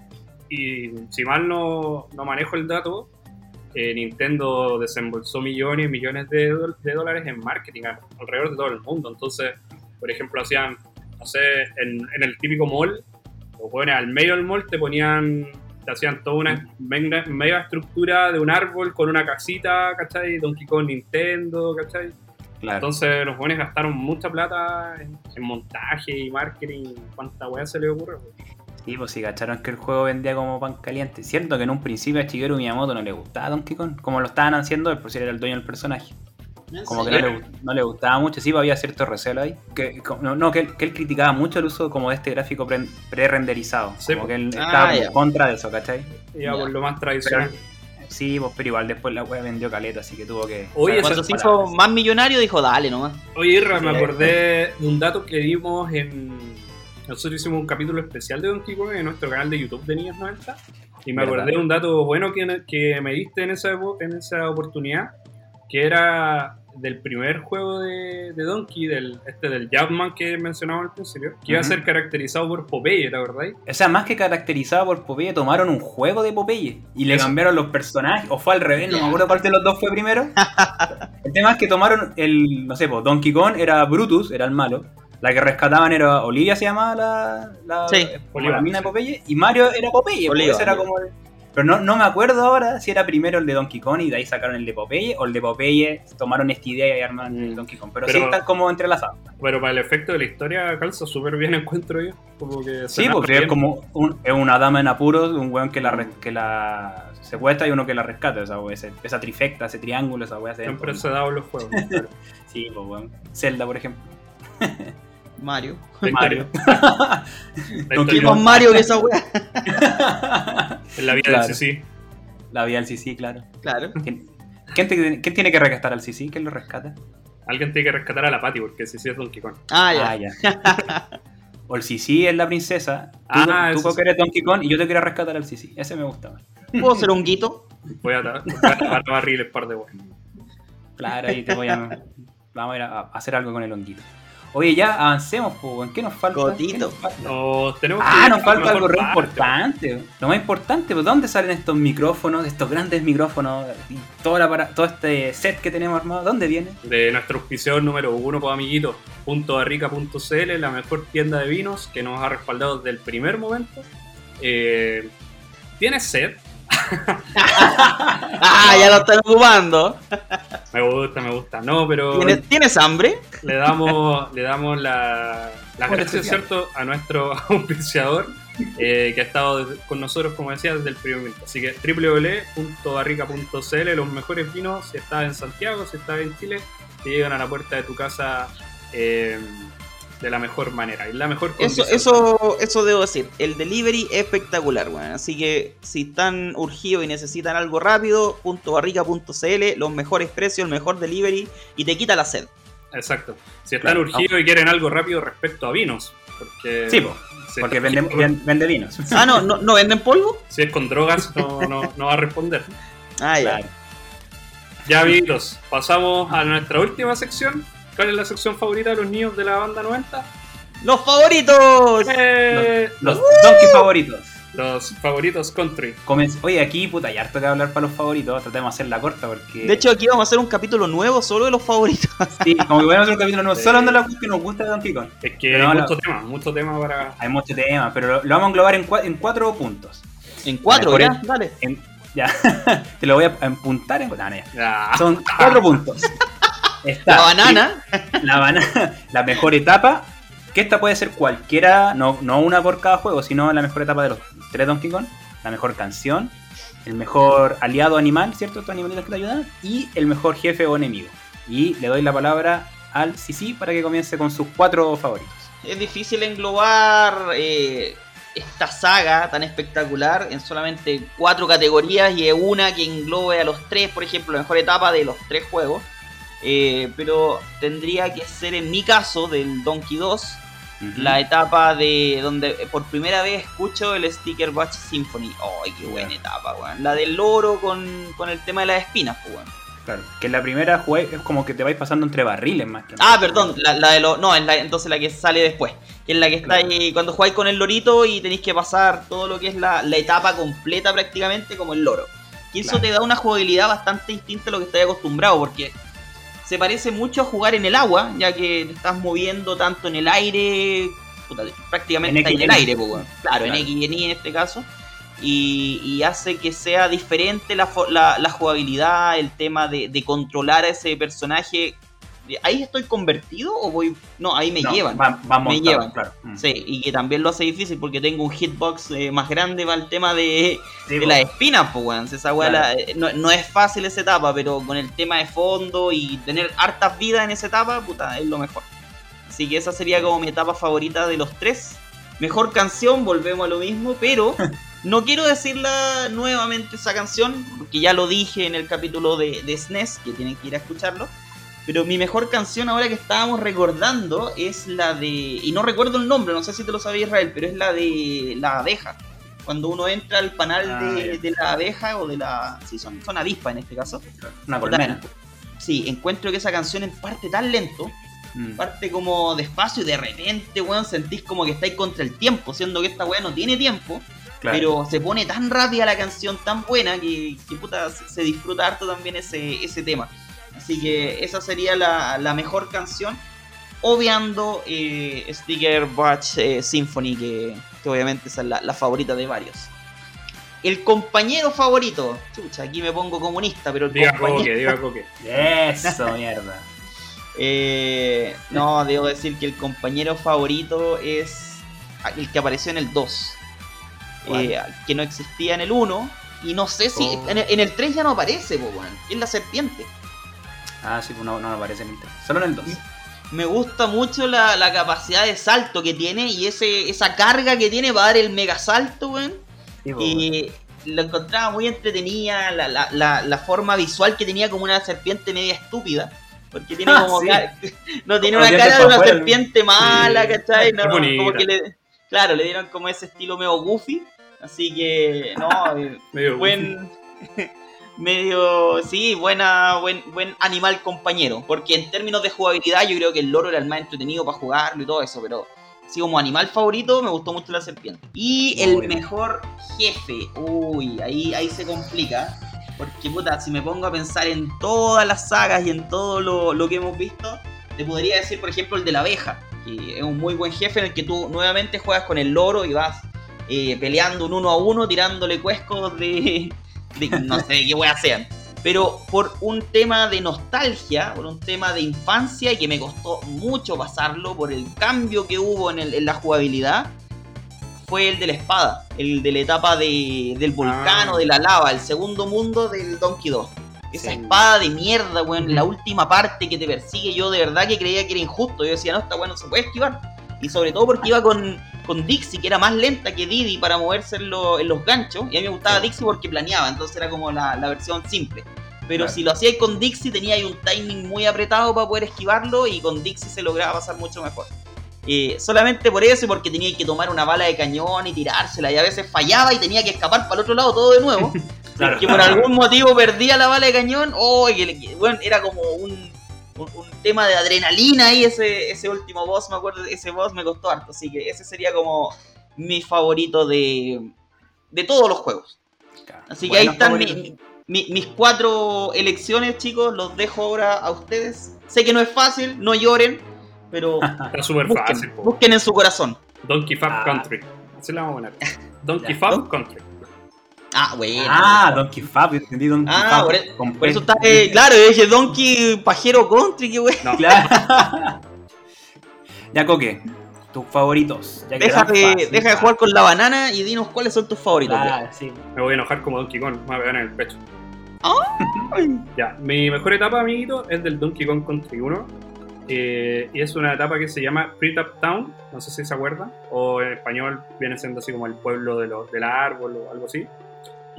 y si mal no, no manejo el dato, eh, Nintendo desembolsó millones y millones de, de dólares en marketing alrededor de todo el mundo. Entonces, por ejemplo, hacían, no sé, en, en el típico mall, o bueno, al medio del mall te ponían, te hacían toda una mega, mega estructura de un árbol con una casita, ¿cachai? Donkey Kong Nintendo, ¿cachai? Claro. Entonces los buenos gastaron mucha plata en, en montaje y marketing, cuánta weá se les ocurre. Sí, pues si cacharon que el juego vendía como pan caliente. Cierto que en un principio a Shigeru Miyamoto no le gustaba Donkey Kong, como lo estaban haciendo él, por si era el dueño del personaje. Como que no le, no le gustaba mucho, sí, pues había cierto recelo ahí. Que, no, no, que, él, que él criticaba mucho el uso como de este gráfico pre- pre-renderizado. Sí, como pues. que él Ah, estaba ya. en contra de eso, ¿cachai? Ya por lo más tradicional. Sí, pues, pero igual después la wea vendió caleta, así que tuvo que. Oye, Cuando se hizo más millonario dijo, dale nomás. Oye, Irra, me acordé de un dato que vimos en. Nosotros hicimos un capítulo especial de Donkey Kong en nuestro canal de YouTube de Niños 90. Y me ¿Verdad? acordé de un dato bueno que, que me diste en esa, en esa oportunidad, que era del primer juego de, de Donkey, del, este del Jackman que mencionaba al principio, que iba a ser caracterizado por Popeye, ¿te acordáis? O sea, más que caracterizado por Popeye, tomaron un juego de Popeye y le Eso. cambiaron los personajes, o fue al revés, no me acuerdo cuál de los dos fue primero. [LAUGHS] el tema es que tomaron el, no sé, pues Donkey Kong era Brutus, era el malo. La que rescataban era Olivia, se llamaba la, la, Sí. la mina de. Popeye, y Mario era Popeye, pues, Oliva, ese era como el- Pero no, no me acuerdo ahora si era primero el de Donkey Kong y de ahí sacaron el de Popeye, o el de Popeye tomaron esta idea y armaron el Mm. Donkey Kong. Pero, Pero- sí están como entrelazados. Pero para el efecto de la historia calza súper bien, [LAUGHS] encuentro yo. Como que Sí, porque es como un- es una dama en apuros, un weón que la, res- que la secuestra y uno que la rescata. Esa, wea, ese- esa trifecta, ese triángulo, esa weá Siempre se en los juegos. [LAUGHS] Sí, pues weón. Zelda, por ejemplo. [LAUGHS] Mario. La Mario. [LAUGHS] Mario que esa weá. En [LAUGHS] la vida Claro. del CC. La vida al CC, claro. Claro. ¿Quién, quién te- quién tiene que rescatar al CC? ¿Quién lo rescata? Alguien tiene que rescatar a la Patty porque CC es Donkey Kong. Ah, ya. Ah, ya. o el CC es la princesa. Tú, Ah, tú sí. eres Donkey Kong y yo te quiero rescatar al CC. Ese me gusta más. ¿Puedo hacer un guito? Voy a, tapar a barril el par de huevos. Claro, ahí te voy a. Vamos a ir a hacer algo con el honguito. Oye, ya avancemos, weón. ¿Qué nos falta? Gotito. ¿Qué nos falta? Nos tenemos Ah, nos falta algo re importante. Lo más importante, pues, ¿dónde salen estos micrófonos, estos grandes micrófonos y todo, la para- todo este set que tenemos armado? ¿Dónde viene? De nuestro auspiciador número uno, pues amiguitos, .barrica.cl, la mejor tienda de vinos que nos ha respaldado desde el primer momento. Eh, ¿Tienes sed? Ah, ya lo están ocupando. Me gusta, me gusta. No, pero ¿Tienes, ¿tienes hambre? le damos, le damos la, las gracias. ¿cierto?, a nuestro [LAUGHS] auspiciador eh, que ha estado con nosotros, como decía, desde el primer momento. Así que www.barrica.cl, los mejores vinos, si estás en Santiago, si estás en Chile, te llegan a la puerta de tu casa eh, de la mejor manera y la mejor Eso, condición. eso, eso debo decir. El delivery es espectacular, weón. Así que si están urgidos y necesitan algo rápido, .barrica.cl, los mejores precios, el mejor delivery y te quita la sed. Exacto. Si están Claro. urgidos y quieren algo rápido respecto a vinos, porque, Sí, porque es- vende, ven- vende vinos. [LAUGHS] Ah, no, no, ¿no venden polvo? si es con drogas, no, no, no va a responder. Ah, ya. Claro. Ya, amiguitos, pasamos a nuestra última sección. ¿Cuál es la sección favorita de los niños de la banda 90? ¡Los favoritos! Eh, Los los, donkey favoritos. los favoritos country. Comenz- Oye, aquí, puta, hay harto que hablar para los favoritos. Tratemos de hacerla corta porque. De hecho, aquí vamos a hacer un capítulo nuevo solo de los favoritos. [LAUGHS] sí, como que podemos hacer un capítulo nuevo Sí. solo hablando de la cosa que nos gusta de Donkey Kong. Es que Pero hay no, mucho tema, mucho tema para. Hay muchos temas, pero lo, lo vamos a englobar en, cua- en cuatro puntos. En cuatro, ¿verdad? Dale. En- ya, [LAUGHS] te lo voy a empuntar en. No, no, ya. Son cuatro puntos. [LAUGHS] Está La banana. La banana, [LAUGHS] la mejor etapa. Que esta puede ser cualquiera, no, no una por cada juego, sino la mejor etapa de los tres Donkey Kong. La mejor canción, el mejor aliado animal, ¿cierto? Estos animalitos que te ayudan. Y el mejor jefe o enemigo. Y le doy la palabra al Sisi para que comience con sus cuatro favoritos. Es difícil englobar eh, esta saga tan espectacular en solamente cuatro categorías y una que englobe a los tres, por ejemplo, la mejor etapa de los tres juegos. Eh, pero tendría que ser en mi caso del Donkey 2 Ujú. la etapa de donde por primera vez escucho el Sticker Batch Symphony. ¡Ay, qué buena etapa, weón! La del loro con, con el tema de las espinas, pues, weón. Claro, que en la primera jugué, es como que te vais pasando entre barriles más que nada. Ah, perdón, la, la de los. No, es la, entonces la que sale después. Que es la que está Claro. ahí cuando jugáis con el lorito y tenéis que pasar todo lo que es la, la etapa completa prácticamente como el loro. Y eso Claro. te da una jugabilidad bastante distinta a lo que estás acostumbrado, porque se parece mucho a jugar en el agua, ya que te estás moviendo tanto en el aire, puta, prácticamente En está el aire, pues, claro, en. X y en Y en este caso. Y, y hace que sea diferente la, la- la jugabilidad, el tema de, de controlar a ese personaje. ¿Ahí estoy convertido o voy.? No, ahí me No, llevan. va- va Me montado, llevan. claro. Mm. Sí, y que también lo hace difícil porque tengo un hitbox eh, más grande para el tema de, Sí, de las espinas, pues, weón. Esa weá Claro. eh, no, no es fácil esa etapa, pero con el tema de fondo y tener hartas vidas en esa etapa, puta, es lo mejor. Así que esa sería como mi etapa favorita de los tres. Mejor canción, volvemos a lo mismo, pero [LAUGHS] No quiero decirla nuevamente esa canción, porque ya lo dije en el capítulo de, de SNES, que tienen que ir a escucharlo. Pero mi mejor canción ahora que estábamos recordando es la de. Y no recuerdo el nombre, no sé si te lo sabía Israel, pero es la de la abeja. Cuando uno entra al panal Ah, de, la abeja o de la. Sí, son, son avispas en este caso. Una colmena. Sí, encuentro que esa canción en parte tan lento, Mm. parte como despacio y de repente, weón, sentís como que estáis contra el tiempo, siendo que esta weá no tiene tiempo. Claro. Pero se pone tan rápida la canción, tan buena, que, que puta, se, se disfruta harto también ese, ese tema. Así que esa sería la, la mejor canción. Obviando eh, Sticker Batch eh, Symphony, que, que obviamente esa es la, la favorita de varios. El compañero favorito. Chucha, aquí me pongo comunista, pero el Diga compañero. Coque, diga Coque. [LAUGHS] Eso, mierda. Eh, no, debo decir que el compañero favorito es el que apareció en el 2. ¿Cuál? Eh, que no existía en el 1. Y no sé si. Oh. En, el, en el 3 ya no aparece, po. Es la serpiente. Ah, sí, pues no, aparece en el 3. Solo en el 2. Me gusta mucho la, la capacidad de salto que tiene y ese, esa carga que tiene para dar el mega salto, weón. Sí, Y lo encontraba muy entretenida, la, la, la, la forma visual que tenía como una serpiente media estúpida. Porque tiene [LAUGHS] Ah, como sí. [LAUGHS] no tiene una cara de una afuera, serpiente mala, Sí. ¿cachai? Es No, como que le, claro, le dieron como ese estilo medio goofy. Así que, no, [LAUGHS] eh, buen. Medio. Sí, buena, buen, buen animal compañero. Porque en términos de jugabilidad, yo creo que el loro era el más entretenido para jugarlo y todo eso, pero. Así como animal favorito, me gustó mucho la serpiente. Y Muy el mejor jefe. Uy, ahí, ahí se complica. Porque, puta, si me pongo a pensar en todas las sagas y en todo lo, lo que hemos visto, te podría decir, por ejemplo, el de la abeja. Que es un muy buen jefe en el que tú nuevamente juegas con el loro y vas eh, peleando un uno a uno, tirándole cuescos de no sé qué wea sean. Pero por un tema de nostalgia, por un tema de infancia y que me costó mucho pasarlo por el cambio que hubo en, el- en la jugabilidad, fue el de la espada, el de la etapa de, del volcán Ah. o de la lava, el segundo mundo del Donkey 2. Esa Sí. espada de mierda, weón, la última parte que te persigue, yo de verdad que creía que era injusto. Yo decía, no, esta weón no se puede esquivar. Y sobre todo porque iba con, con Dixie, que era más lenta que Didi para moverse en, lo- en los ganchos. Y a mí me gustaba Sí. Dixie porque planeaba, entonces era como la, la versión simple. Pero Claro. si lo hacíais con Dixie, tenía ahí un timing muy apretado para poder esquivarlo y con Dixie se lograba pasar mucho mejor. Eh, solamente por eso y porque tenía que tomar una bala de cañón y tirársela y a veces fallaba y tenía que escapar para el otro lado todo de nuevo. [LAUGHS] Claro. que por algún motivo perdía la bala de cañón, oh, que, bueno, era como un, un, un tema de adrenalina ahí ese, ese último boss, me acuerdo, ese boss me costó harto, así que ese sería como mi favorito de, de todos los juegos. Así que ahí están mi- mis cuatro elecciones, chicos, los dejo ahora a ustedes. Sé que no es fácil, no lloren, pero [LAUGHS] Está busquen, fácil, po. busquen en su corazón. Donkey Fab Ah. Country. Esa la vamos a poner. [LAUGHS] Donkey. Fab Country. Ah, bueno. Ah, Donkey Fab, entendí Donkey Ah, Fab. por, e- por eso está, eh, claro, yo dije Donkey Pajero Country, qué wey. No, Claro. [LAUGHS] ya, Coque, tus favoritos. Ya Deja de, fácil. deja de jugar con la banana y dinos cuáles son tus favoritos. Claro, sí. me voy a enojar como Donkey Kong. Me voy a pegar en el pecho. Ay. Ya, mi mejor etapa, amiguito, es del Donkey Kong Country 1. eh, y es una etapa que se llama Pretap Town, no sé si se acuerda, o en español viene siendo así como el pueblo de los, del árbol o algo así.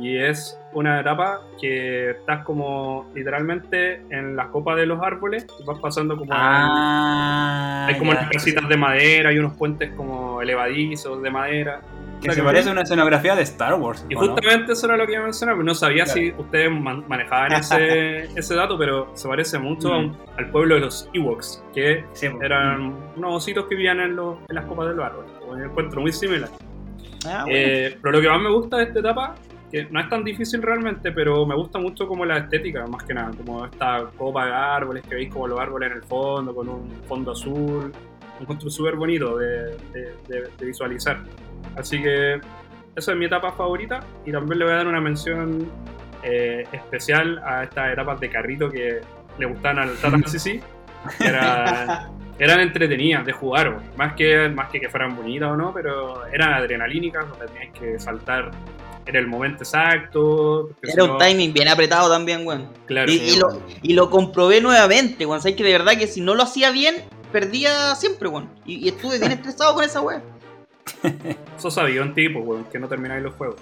Y es una etapa que estás como literalmente en las copas de los árboles vas pasando como... en- Ah. hay como unas casitas de madera y unos puentes como elevadizos de madera. Que se parece a una escenografía de Star Wars. Y justamente eso era lo que iba a mencionar, pero no sabía Claro. si ustedes man- manejaban ese, [LAUGHS] ese dato, pero se parece mucho a un- al pueblo de los Ewoks, que Sí, pues. eran unos ositos que vivían en, los- en las copas de los árboles. Me encuentro muy similar. Ah, bueno. Eh, pero lo que más me gusta de esta etapa, que no es tan difícil realmente, pero me gusta mucho como la estética, más que nada, como esta copa de árboles, que veis como los árboles en el fondo, con un fondo azul. Un encuentro súper bonito de, de- de- de visualizar. Así que esa es mi etapa favorita y también le voy a dar una mención eh, especial a estas etapas de carrito que le gustan al Tata que era- [LAUGHS] eran entretenidas de jugar, más que, más que que fueran bonitas o no, pero eran adrenalínicas, donde tenías que saltar en el momento exacto. Era un no- timing bien apretado también, weón. Claro, Y, sí, y lo, y lo comprobé nuevamente, weón. Sabes que de verdad que si no lo hacía bien, perdía siempre, weón. Y, y estuve bien estresado con esa weón. Eso sabía un tipo, weón, que no termináis los juegos.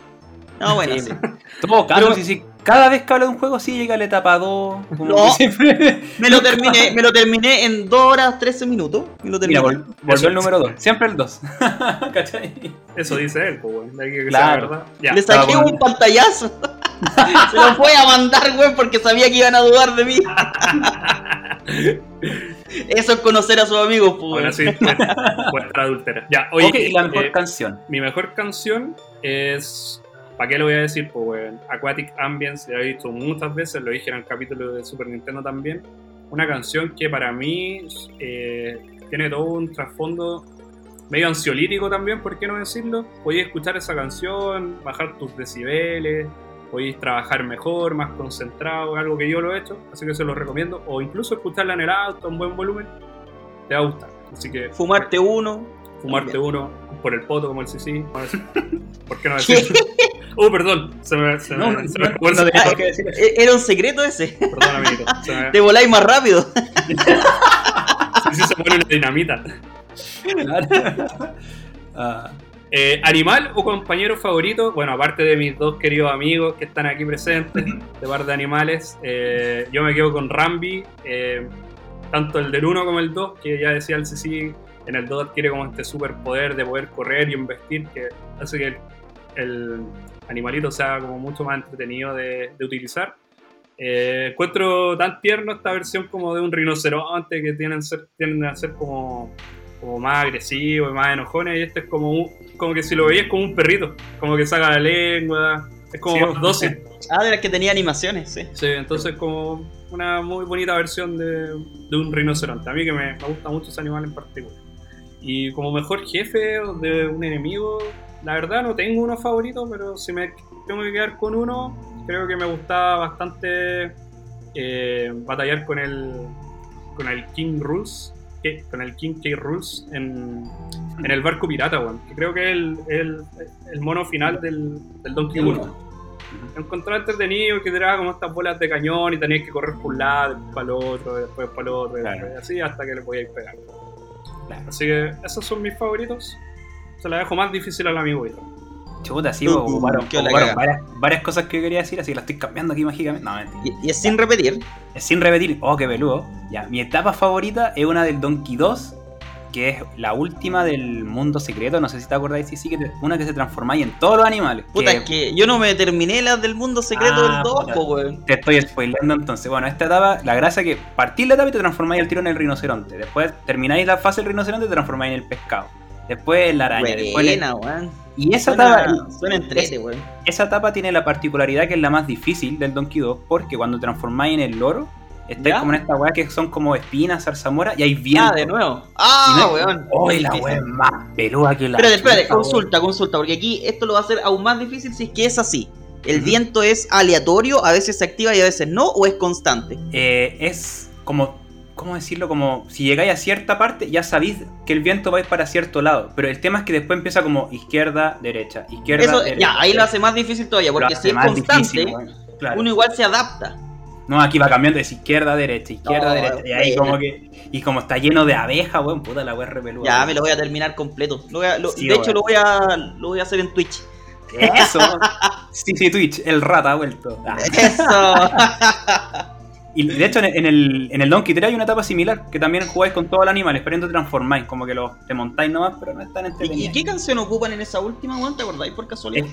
No, bueno, Sí, sí. Todo Pero- caro, sí, sí. Cada vez que hablo de un juego, sí llega a la etapa 2. Como No. siempre. [LAUGHS] Me lo terminé, me lo terminé en 2 horas 13 minutos. Me lo Mira, terminé. vol- volvió el número 2. Siempre el 2. [LAUGHS] ¿Cachai? Eso dice él, pues, que Claro. verdad. Ya. Le saqué un pantallazo. [LAUGHS] Se lo fue a mandar, güey, porque sabía que iban a dudar de mí. Eso es conocer a sus amigos, pues. Ahora sí, vuestra adúltera. Ya, oye, ok, y la mejor eh, canción. mi mejor canción es. ¿Para qué lo voy a decir? Pues, weón. Aquatic Ambience, lo he visto muchas veces, lo dije en el capítulo de Super Nintendo también. Una canción que para mí eh, tiene todo un trasfondo medio ansiolítico también, ¿por qué no decirlo? Podéis escuchar esa canción, bajar tus decibeles, podéis trabajar mejor, más concentrado, algo que yo lo he hecho, así que se lo recomiendo. O incluso escucharla en el auto, un buen volumen, te va a gustar. Así que Fumarte uno. Fumarte También. uno por el poto como el CC. ¿Por qué no decirlo? Oh, [LAUGHS] perdón, se me, se me, no, no eso. E- Era un secreto ese. Perdón, amiguito. Se me, [LAUGHS] Te voláis más rápido. [LAUGHS] sí, se pone una dinamita. Claro. Ah, Eh, ¿Animal o compañero favorito? Bueno, aparte de mis dos queridos amigos que están aquí presentes, de par de animales, eh, yo me quedo con Rambi, eh, tanto el del 1 como el 2, que ya decía el CC, en el 2 adquiere como este superpoder de poder correr y investir, que hace que el, el animalito sea como mucho más entretenido de, de utilizar. Eh, encuentro tan tierno esta versión como de un rinoceronte que tienen, ser, tienden a ser como, como más agresivos y más enojones y este es como un- como que si lo veías como un perrito, como que saca la lengua, es como Sí, más dócil. [LAUGHS] Ah, de las que tenía animaciones, sí. Sí, entonces como una muy bonita versión de, de un rinoceronte. A mí que me, me gusta mucho ese animal en particular. Y como mejor jefe de un enemigo, la verdad no tengo uno favorito, pero si me tengo que quedar con uno, creo que me gustaba bastante eh, batallar con el con el King Rules, que- con el King K Rules en, en el barco pirata, weón. Que creo que es el, el, el mono final del, del Donkey Kong. uno. Encontré entretenido que tiraba como estas bolas de cañón y tenías que correr por un lado, después para el otro, después para el otro, y Claro. después así hasta que le podíais pegar. Claro. Así que esos son mis favoritos. Se la dejo más difícil al amigo. Chuta, sí, Uh, ocuparon, ocuparon varias, varias cosas que yo quería decir, así que las estoy cambiando aquí mágicamente. No, mentira. Y, y es sin repetir. Es Sin repetir, oh, qué peludo. Ya, mi etapa favorita es una del Donkey 2, que es la última del mundo secreto. No sé si te acordáis, sí, sí, que te- una que se transformáis en todos los animales. Puta, que- es que yo no me terminé las del mundo secreto Ah, del 2, puta. po, weón. Te estoy spoileando entonces. Bueno, esta etapa, la gracia es que partís la etapa y te transformáis al tiro en el rinoceronte. Después termináis la fase del rinoceronte y te transformáis en el pescado. Después en la araña. después en el- Buena, weón. Y esa Suena, etapa, suena entrete, weón. esa etapa tiene la particularidad que es la más difícil del Donkey 2 porque cuando transformáis en el loro, estáis como en esta weá que son como espinas, zarzamora y hay viento. Ah, de nuevo. Ah, no- weón. ¡Uy, la weá es más peluda que la. Espérate, espérate, consulta, consulta, porque aquí esto lo va a hacer aún más difícil si es que es así. ¿El Ujú. viento es aleatorio, a veces se activa y a veces no, o es constante? Eh, es como. ¿Cómo decirlo? Como si llegáis a cierta parte, ya sabéis que el viento va a ir para cierto lado. Pero el tema es que después empieza como izquierda, derecha, izquierda, Eso, derecha. ya, ahí lo hace más difícil todavía, porque si es constante, difícil, weón. Claro. uno igual se adapta. No, aquí va cambiando de izquierda a derecha, izquierda No, a derecha. Y ahí como que. Y como está lleno de abejas, weón, puta la weá es re peluda, Ya, weón. me lo voy a terminar completo. Lo voy a- lo- Sí, de hecho, weón. lo voy, a, lo voy a hacer en Twitch. Eso. sí, sí, Twitch, el rata ha vuelto. Ah. Eso. [LAUGHS] Y de hecho, en el, en el Donkey 3 hay una etapa similar, que también jugáis con animales, pero no te transformáis, como que los, te montáis nomás, pero no es tan ¿Y, qué canción ocupan en esa última, weón? ¿Te acordáis por casualidad?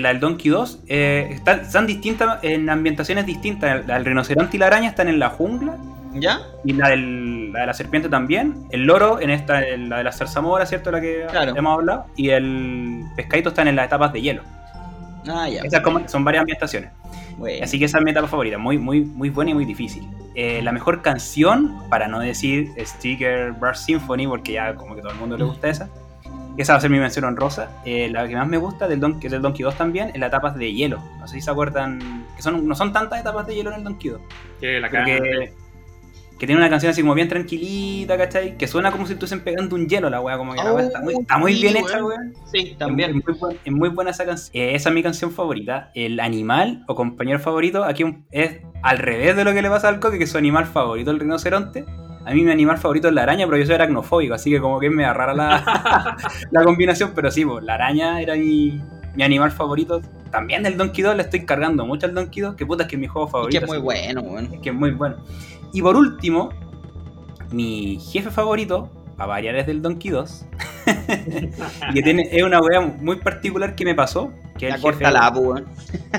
La del Donkey 2 eh, están, están distintas, en ambientaciones distintas. La del rinoceronte y la araña están en la jungla, ¿Ya? y la, del- la de la serpiente también. El loro en esta, en la de la zarzamora, ¿cierto? La que Claro. hemos hablado. Y el pescadito están en las etapas de hielo. Ah, ya. Esas como- son varias ambientaciones. Bueno. Así que esa es mi etapa favorita, muy, muy, muy buena y muy difícil. Eh, la mejor canción, para no decir Sticker Brush Symphony, porque ya como que todo el mundo le gusta esa, esa va a ser mi mención honrosa. Eh, la que más me gusta del Donkey, del Donkey 2 también es las etapas de hielo. No sé si se acuerdan, que son, no son tantas etapas de hielo en el Donkey 2. Que la Pero cara. que, que tiene una canción así como bien tranquilita, ¿cachai? Que suena como si estuviesen pegando un hielo la weá, como que la weá está muy, está muy sí, bien hecha, weón. Sí, también. Es muy, buen- es muy buena esa canción. Eh, esa es mi canción favorita. El animal o compañero favorito aquí un- es al revés de lo que le pasa al coque, que su animal favorito, el rinoceronte. A mí mi animal favorito es la araña, pero yo soy aracnofóbico, así que como que me rara la, [LAUGHS] la combinación, pero sí, pues, la araña era mi, mi animal favorito. También del Donkey 2 le estoy cargando mucho al Donkey 2, que puta es que es mi juego Es favorito. que es muy bueno, que es muy bueno. Y por último, mi jefe favorito, a variar es del Donkey 2, [LAUGHS] y que tiene, es una wea muy particular que me pasó, que es La el jefe, corta la,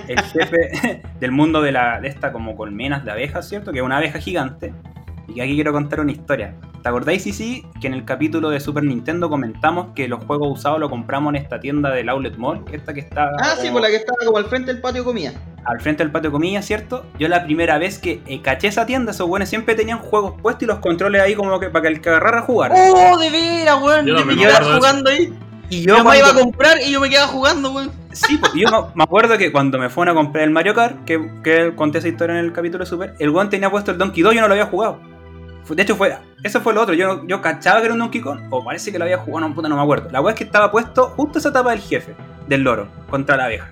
el jefe [LAUGHS] del mundo de, la, de esta como colmenas de abejas, ¿cierto? Que es una abeja gigante. Y que aquí quiero contar una historia. ¿Te acordáis, sí, sí, que en el capítulo de Super Nintendo comentamos que los juegos usados los compramos en esta tienda del Outlet Mall, esta que está Ah, sí, por la que estaba como al frente del patio de comida. al frente del patio de comida, ¿cierto? Yo la primera vez que eh, caché esa tienda, esos buenos siempre tenían juegos puestos y los controles ahí como que para que el que agarrara jugara. ¡Oh, de veras, weón! Yo me me jugando ahí. y yo mamá iba a comprar y yo me quedaba jugando, weón. Sí, pues, yo me- me acuerdo que cuando me fueron a comprar el Mario Kart, que, que conté esa historia en el capítulo de Super, el weón tenía puesto el Donkey 2 y yo no lo había jugado. De hecho, fue, eso fue lo otro. Yo, no- yo cachaba que era un Donkey Kong, o parece que lo había jugado, no, puta, no me acuerdo. La weá es que estaba puesto justo esa etapa del jefe, del loro, contra la abeja.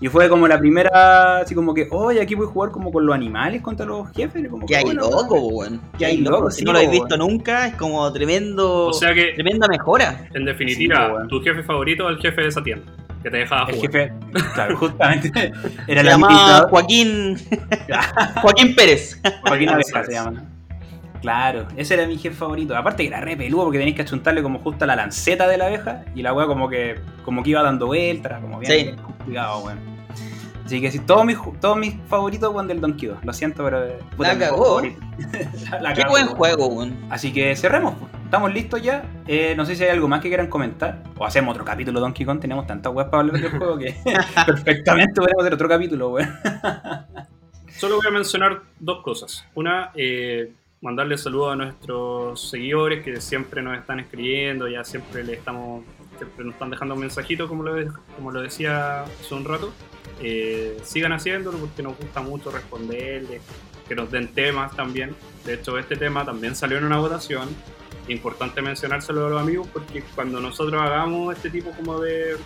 Y fue como la primera, así como que, oye, aquí voy a jugar como con los animales contra los jefes. Como Que que, hay bueno, loco, weón. Que hay loco. Si sí, no lo habéis visto nunca, es como tremendo. O sea que, tremenda mejora. en definitiva, Sí, tu jefe favorito es el jefe de esa tienda, que te dejaba El jugar. jefe, claro, justamente, [LAUGHS] era Se el llama. Joaquín. [LAUGHS] Joaquín Pérez. Joaquín Abeja se llama. Claro, ese era mi jefe favorito. Aparte que era re peludo porque tenéis que achuntarle como justo a la lanceta de la abeja y la weá como que como que iba dando vueltas, como bien, Sí. bien complicado, weón. Así que sí, todos mis, todos mis favoritos weón del Donkey 2. Lo siento, pero. eh, puta, La cagó. La- [LAUGHS] la Qué cagó, buen juego, weón. Así que cerremos, pues. estamos listos ya. Eh, no sé si hay algo más que quieran comentar. O hacemos otro capítulo Donkey Kong. Tenemos tantas weas para hablar del [LAUGHS] juego que [LAUGHS] perfectamente podemos hacer otro capítulo, weón. Solo voy a mencionar dos cosas. Una, eh, mandarle saludos a nuestros seguidores que siempre nos están escribiendo, ya siempre le estamos, siempre nos están dejando un mensajito, como lo, como lo decía hace un rato. Eh, sigan haciéndolo porque nos gusta mucho responderles, que nos den temas también. De hecho, este tema también salió en una votación. Importante mencionárselo a los amigos porque cuando nosotros hagamos este tipo como de,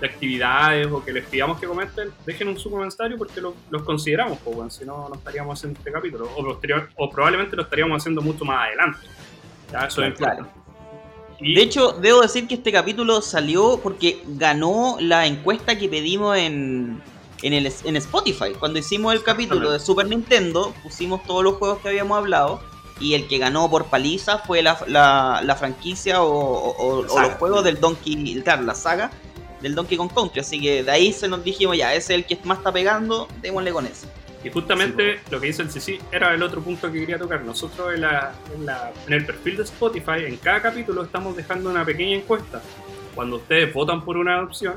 de actividades o que les pidamos que comenten, dejen un su comentario porque lo- los consideramos, pues, bueno, si no, no estaríamos haciendo este capítulo. O, posterior- o probablemente lo estaríamos haciendo mucho más adelante. Ya, eso es Claro. importante. Y- De hecho, debo decir que este capítulo salió porque ganó la encuesta que pedimos en, en, el, en Spotify. Cuando hicimos el capítulo de Super Nintendo, pusimos todos los juegos que habíamos hablado. Y el que ganó por paliza fue la, la- la franquicia o, los juegos del Donkey, claro, la saga del Donkey Kong Country. Así que de ahí se nos dijimos, ya, ese es el que más está pegando, démosle con ese. Y justamente lo que dice el CC era el otro punto que quería tocar. Nosotros en, la- en la- en el perfil de Spotify, en cada capítulo estamos dejando una pequeña encuesta. Cuando ustedes votan por una opción,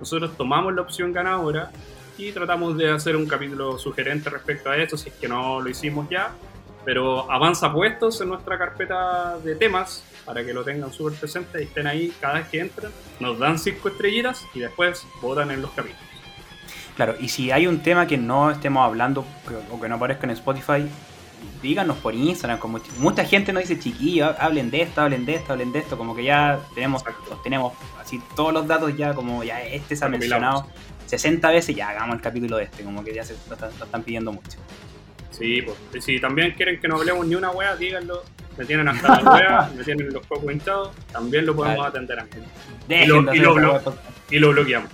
nosotros tomamos la opción ganadora y tratamos de hacer un capítulo sugerente respecto a esto, si es que no lo hicimos ya. Pero avanza puestos en nuestra carpeta de temas para que lo tengan súper presente y estén ahí cada vez que entran. Nos dan cinco estrellitas y después votan en los capítulos. Claro, y si hay un tema que no estemos hablando o que no aparezca en Spotify, díganos por Instagram. Como ch- mucha gente nos dice, chiquillos, hablen de esto, hablen de esto, hablen de esto. Como que ya tenemos, tenemos así todos los datos ya, como ya este se ha mencionado 60 veces, ya hagamos el capítulo de este. Como que ya se lo están, lo están pidiendo mucho. Sí, pues. Si también quieren que no hablemos ni una wea, díganlo. Me tienen hasta la [LAUGHS] wea, me tienen los cocos hinchados, también lo podemos Claro. atender a mí. Lo- y lo Y lo bloqueamos,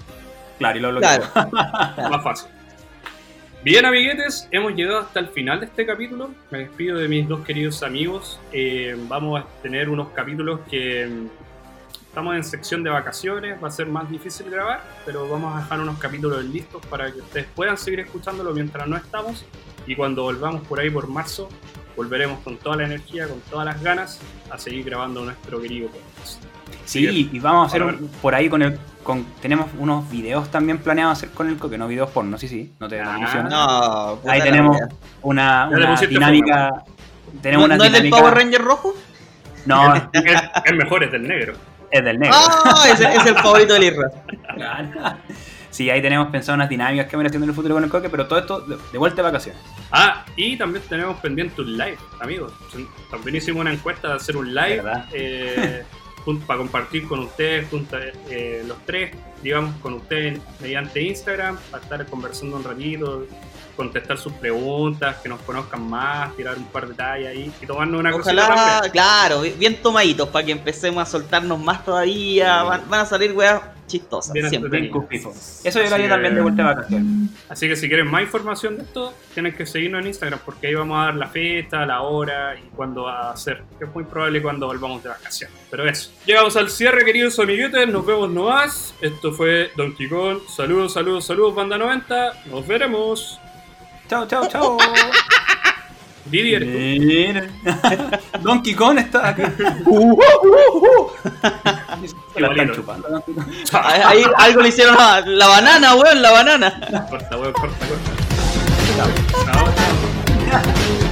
Claro, y lo Claro. bloqueo. más fácil. Bien, amiguetes, hemos llegado hasta el final de este capítulo. Me despido de mis dos queridos amigos. Eh, vamos a tener unos capítulos que mm, estamos en sección de vacaciones, va a ser más difícil grabar, pero vamos a dejar unos capítulos listos para que ustedes puedan seguir escuchándolo mientras no estamos. Y cuando volvamos por ahí por marzo, volveremos con toda la energía, con todas las ganas, a seguir grabando nuestro querido podcast. Sí, y vamos a hacer un- por ahí con el. Con, tenemos unos videos también planeados hacer con el coque, no videos porno, sí, sí, no te no te Ah. ilusiones. No, puta Ahí tenemos una, dinámica. Tenemos ¿No, una no es del. Power Ranger rojo? No, [LAUGHS] es, es mejor, es del negro. es del negro. Ah, es el favorito del Isra. [LAUGHS] Sí, ahí tenemos pensado unas dinámicas que ir haciendo en el futuro con el coque, pero todo esto de, de vuelta de vacaciones. Ah, y también tenemos pendiente un live, amigos. También hicimos una encuesta de hacer un live eh, para compartir con ustedes, junto, eh, los tres, digamos, con ustedes mediante Instagram, para estar conversando un ratito, contestar sus preguntas, que nos conozcan más, tirar un par de tallas ahí y tomarnos una cosita Ojalá, claro, bien tomaditos para que empecemos a soltarnos más todavía. Van, van a salir weas chistosas, Bien siempre. Bien. Eso yo lo haría también de vuelta de vacaciones. Así que si quieren más información de esto, tienen que seguirnos en Instagram porque ahí vamos a dar la fecha, la hora y cuándo va a ser. Que es muy probable cuando volvamos de vacaciones. Pero eso. Llegamos al cierre, queridos amiguetes. Nos vemos nomás. Esto fue Donkey Kong. Saludos, saludos, saludos, banda 90. Nos veremos. Chao, chao, chao. [LAUGHS] Didi, eres tú. Miren. [LAUGHS] Donkey Kong está aquí. Se la están chupando. Ahí, ahí algo le hicieron a la banana, weón, la banana. Corta, weón, corta, corta. Chao.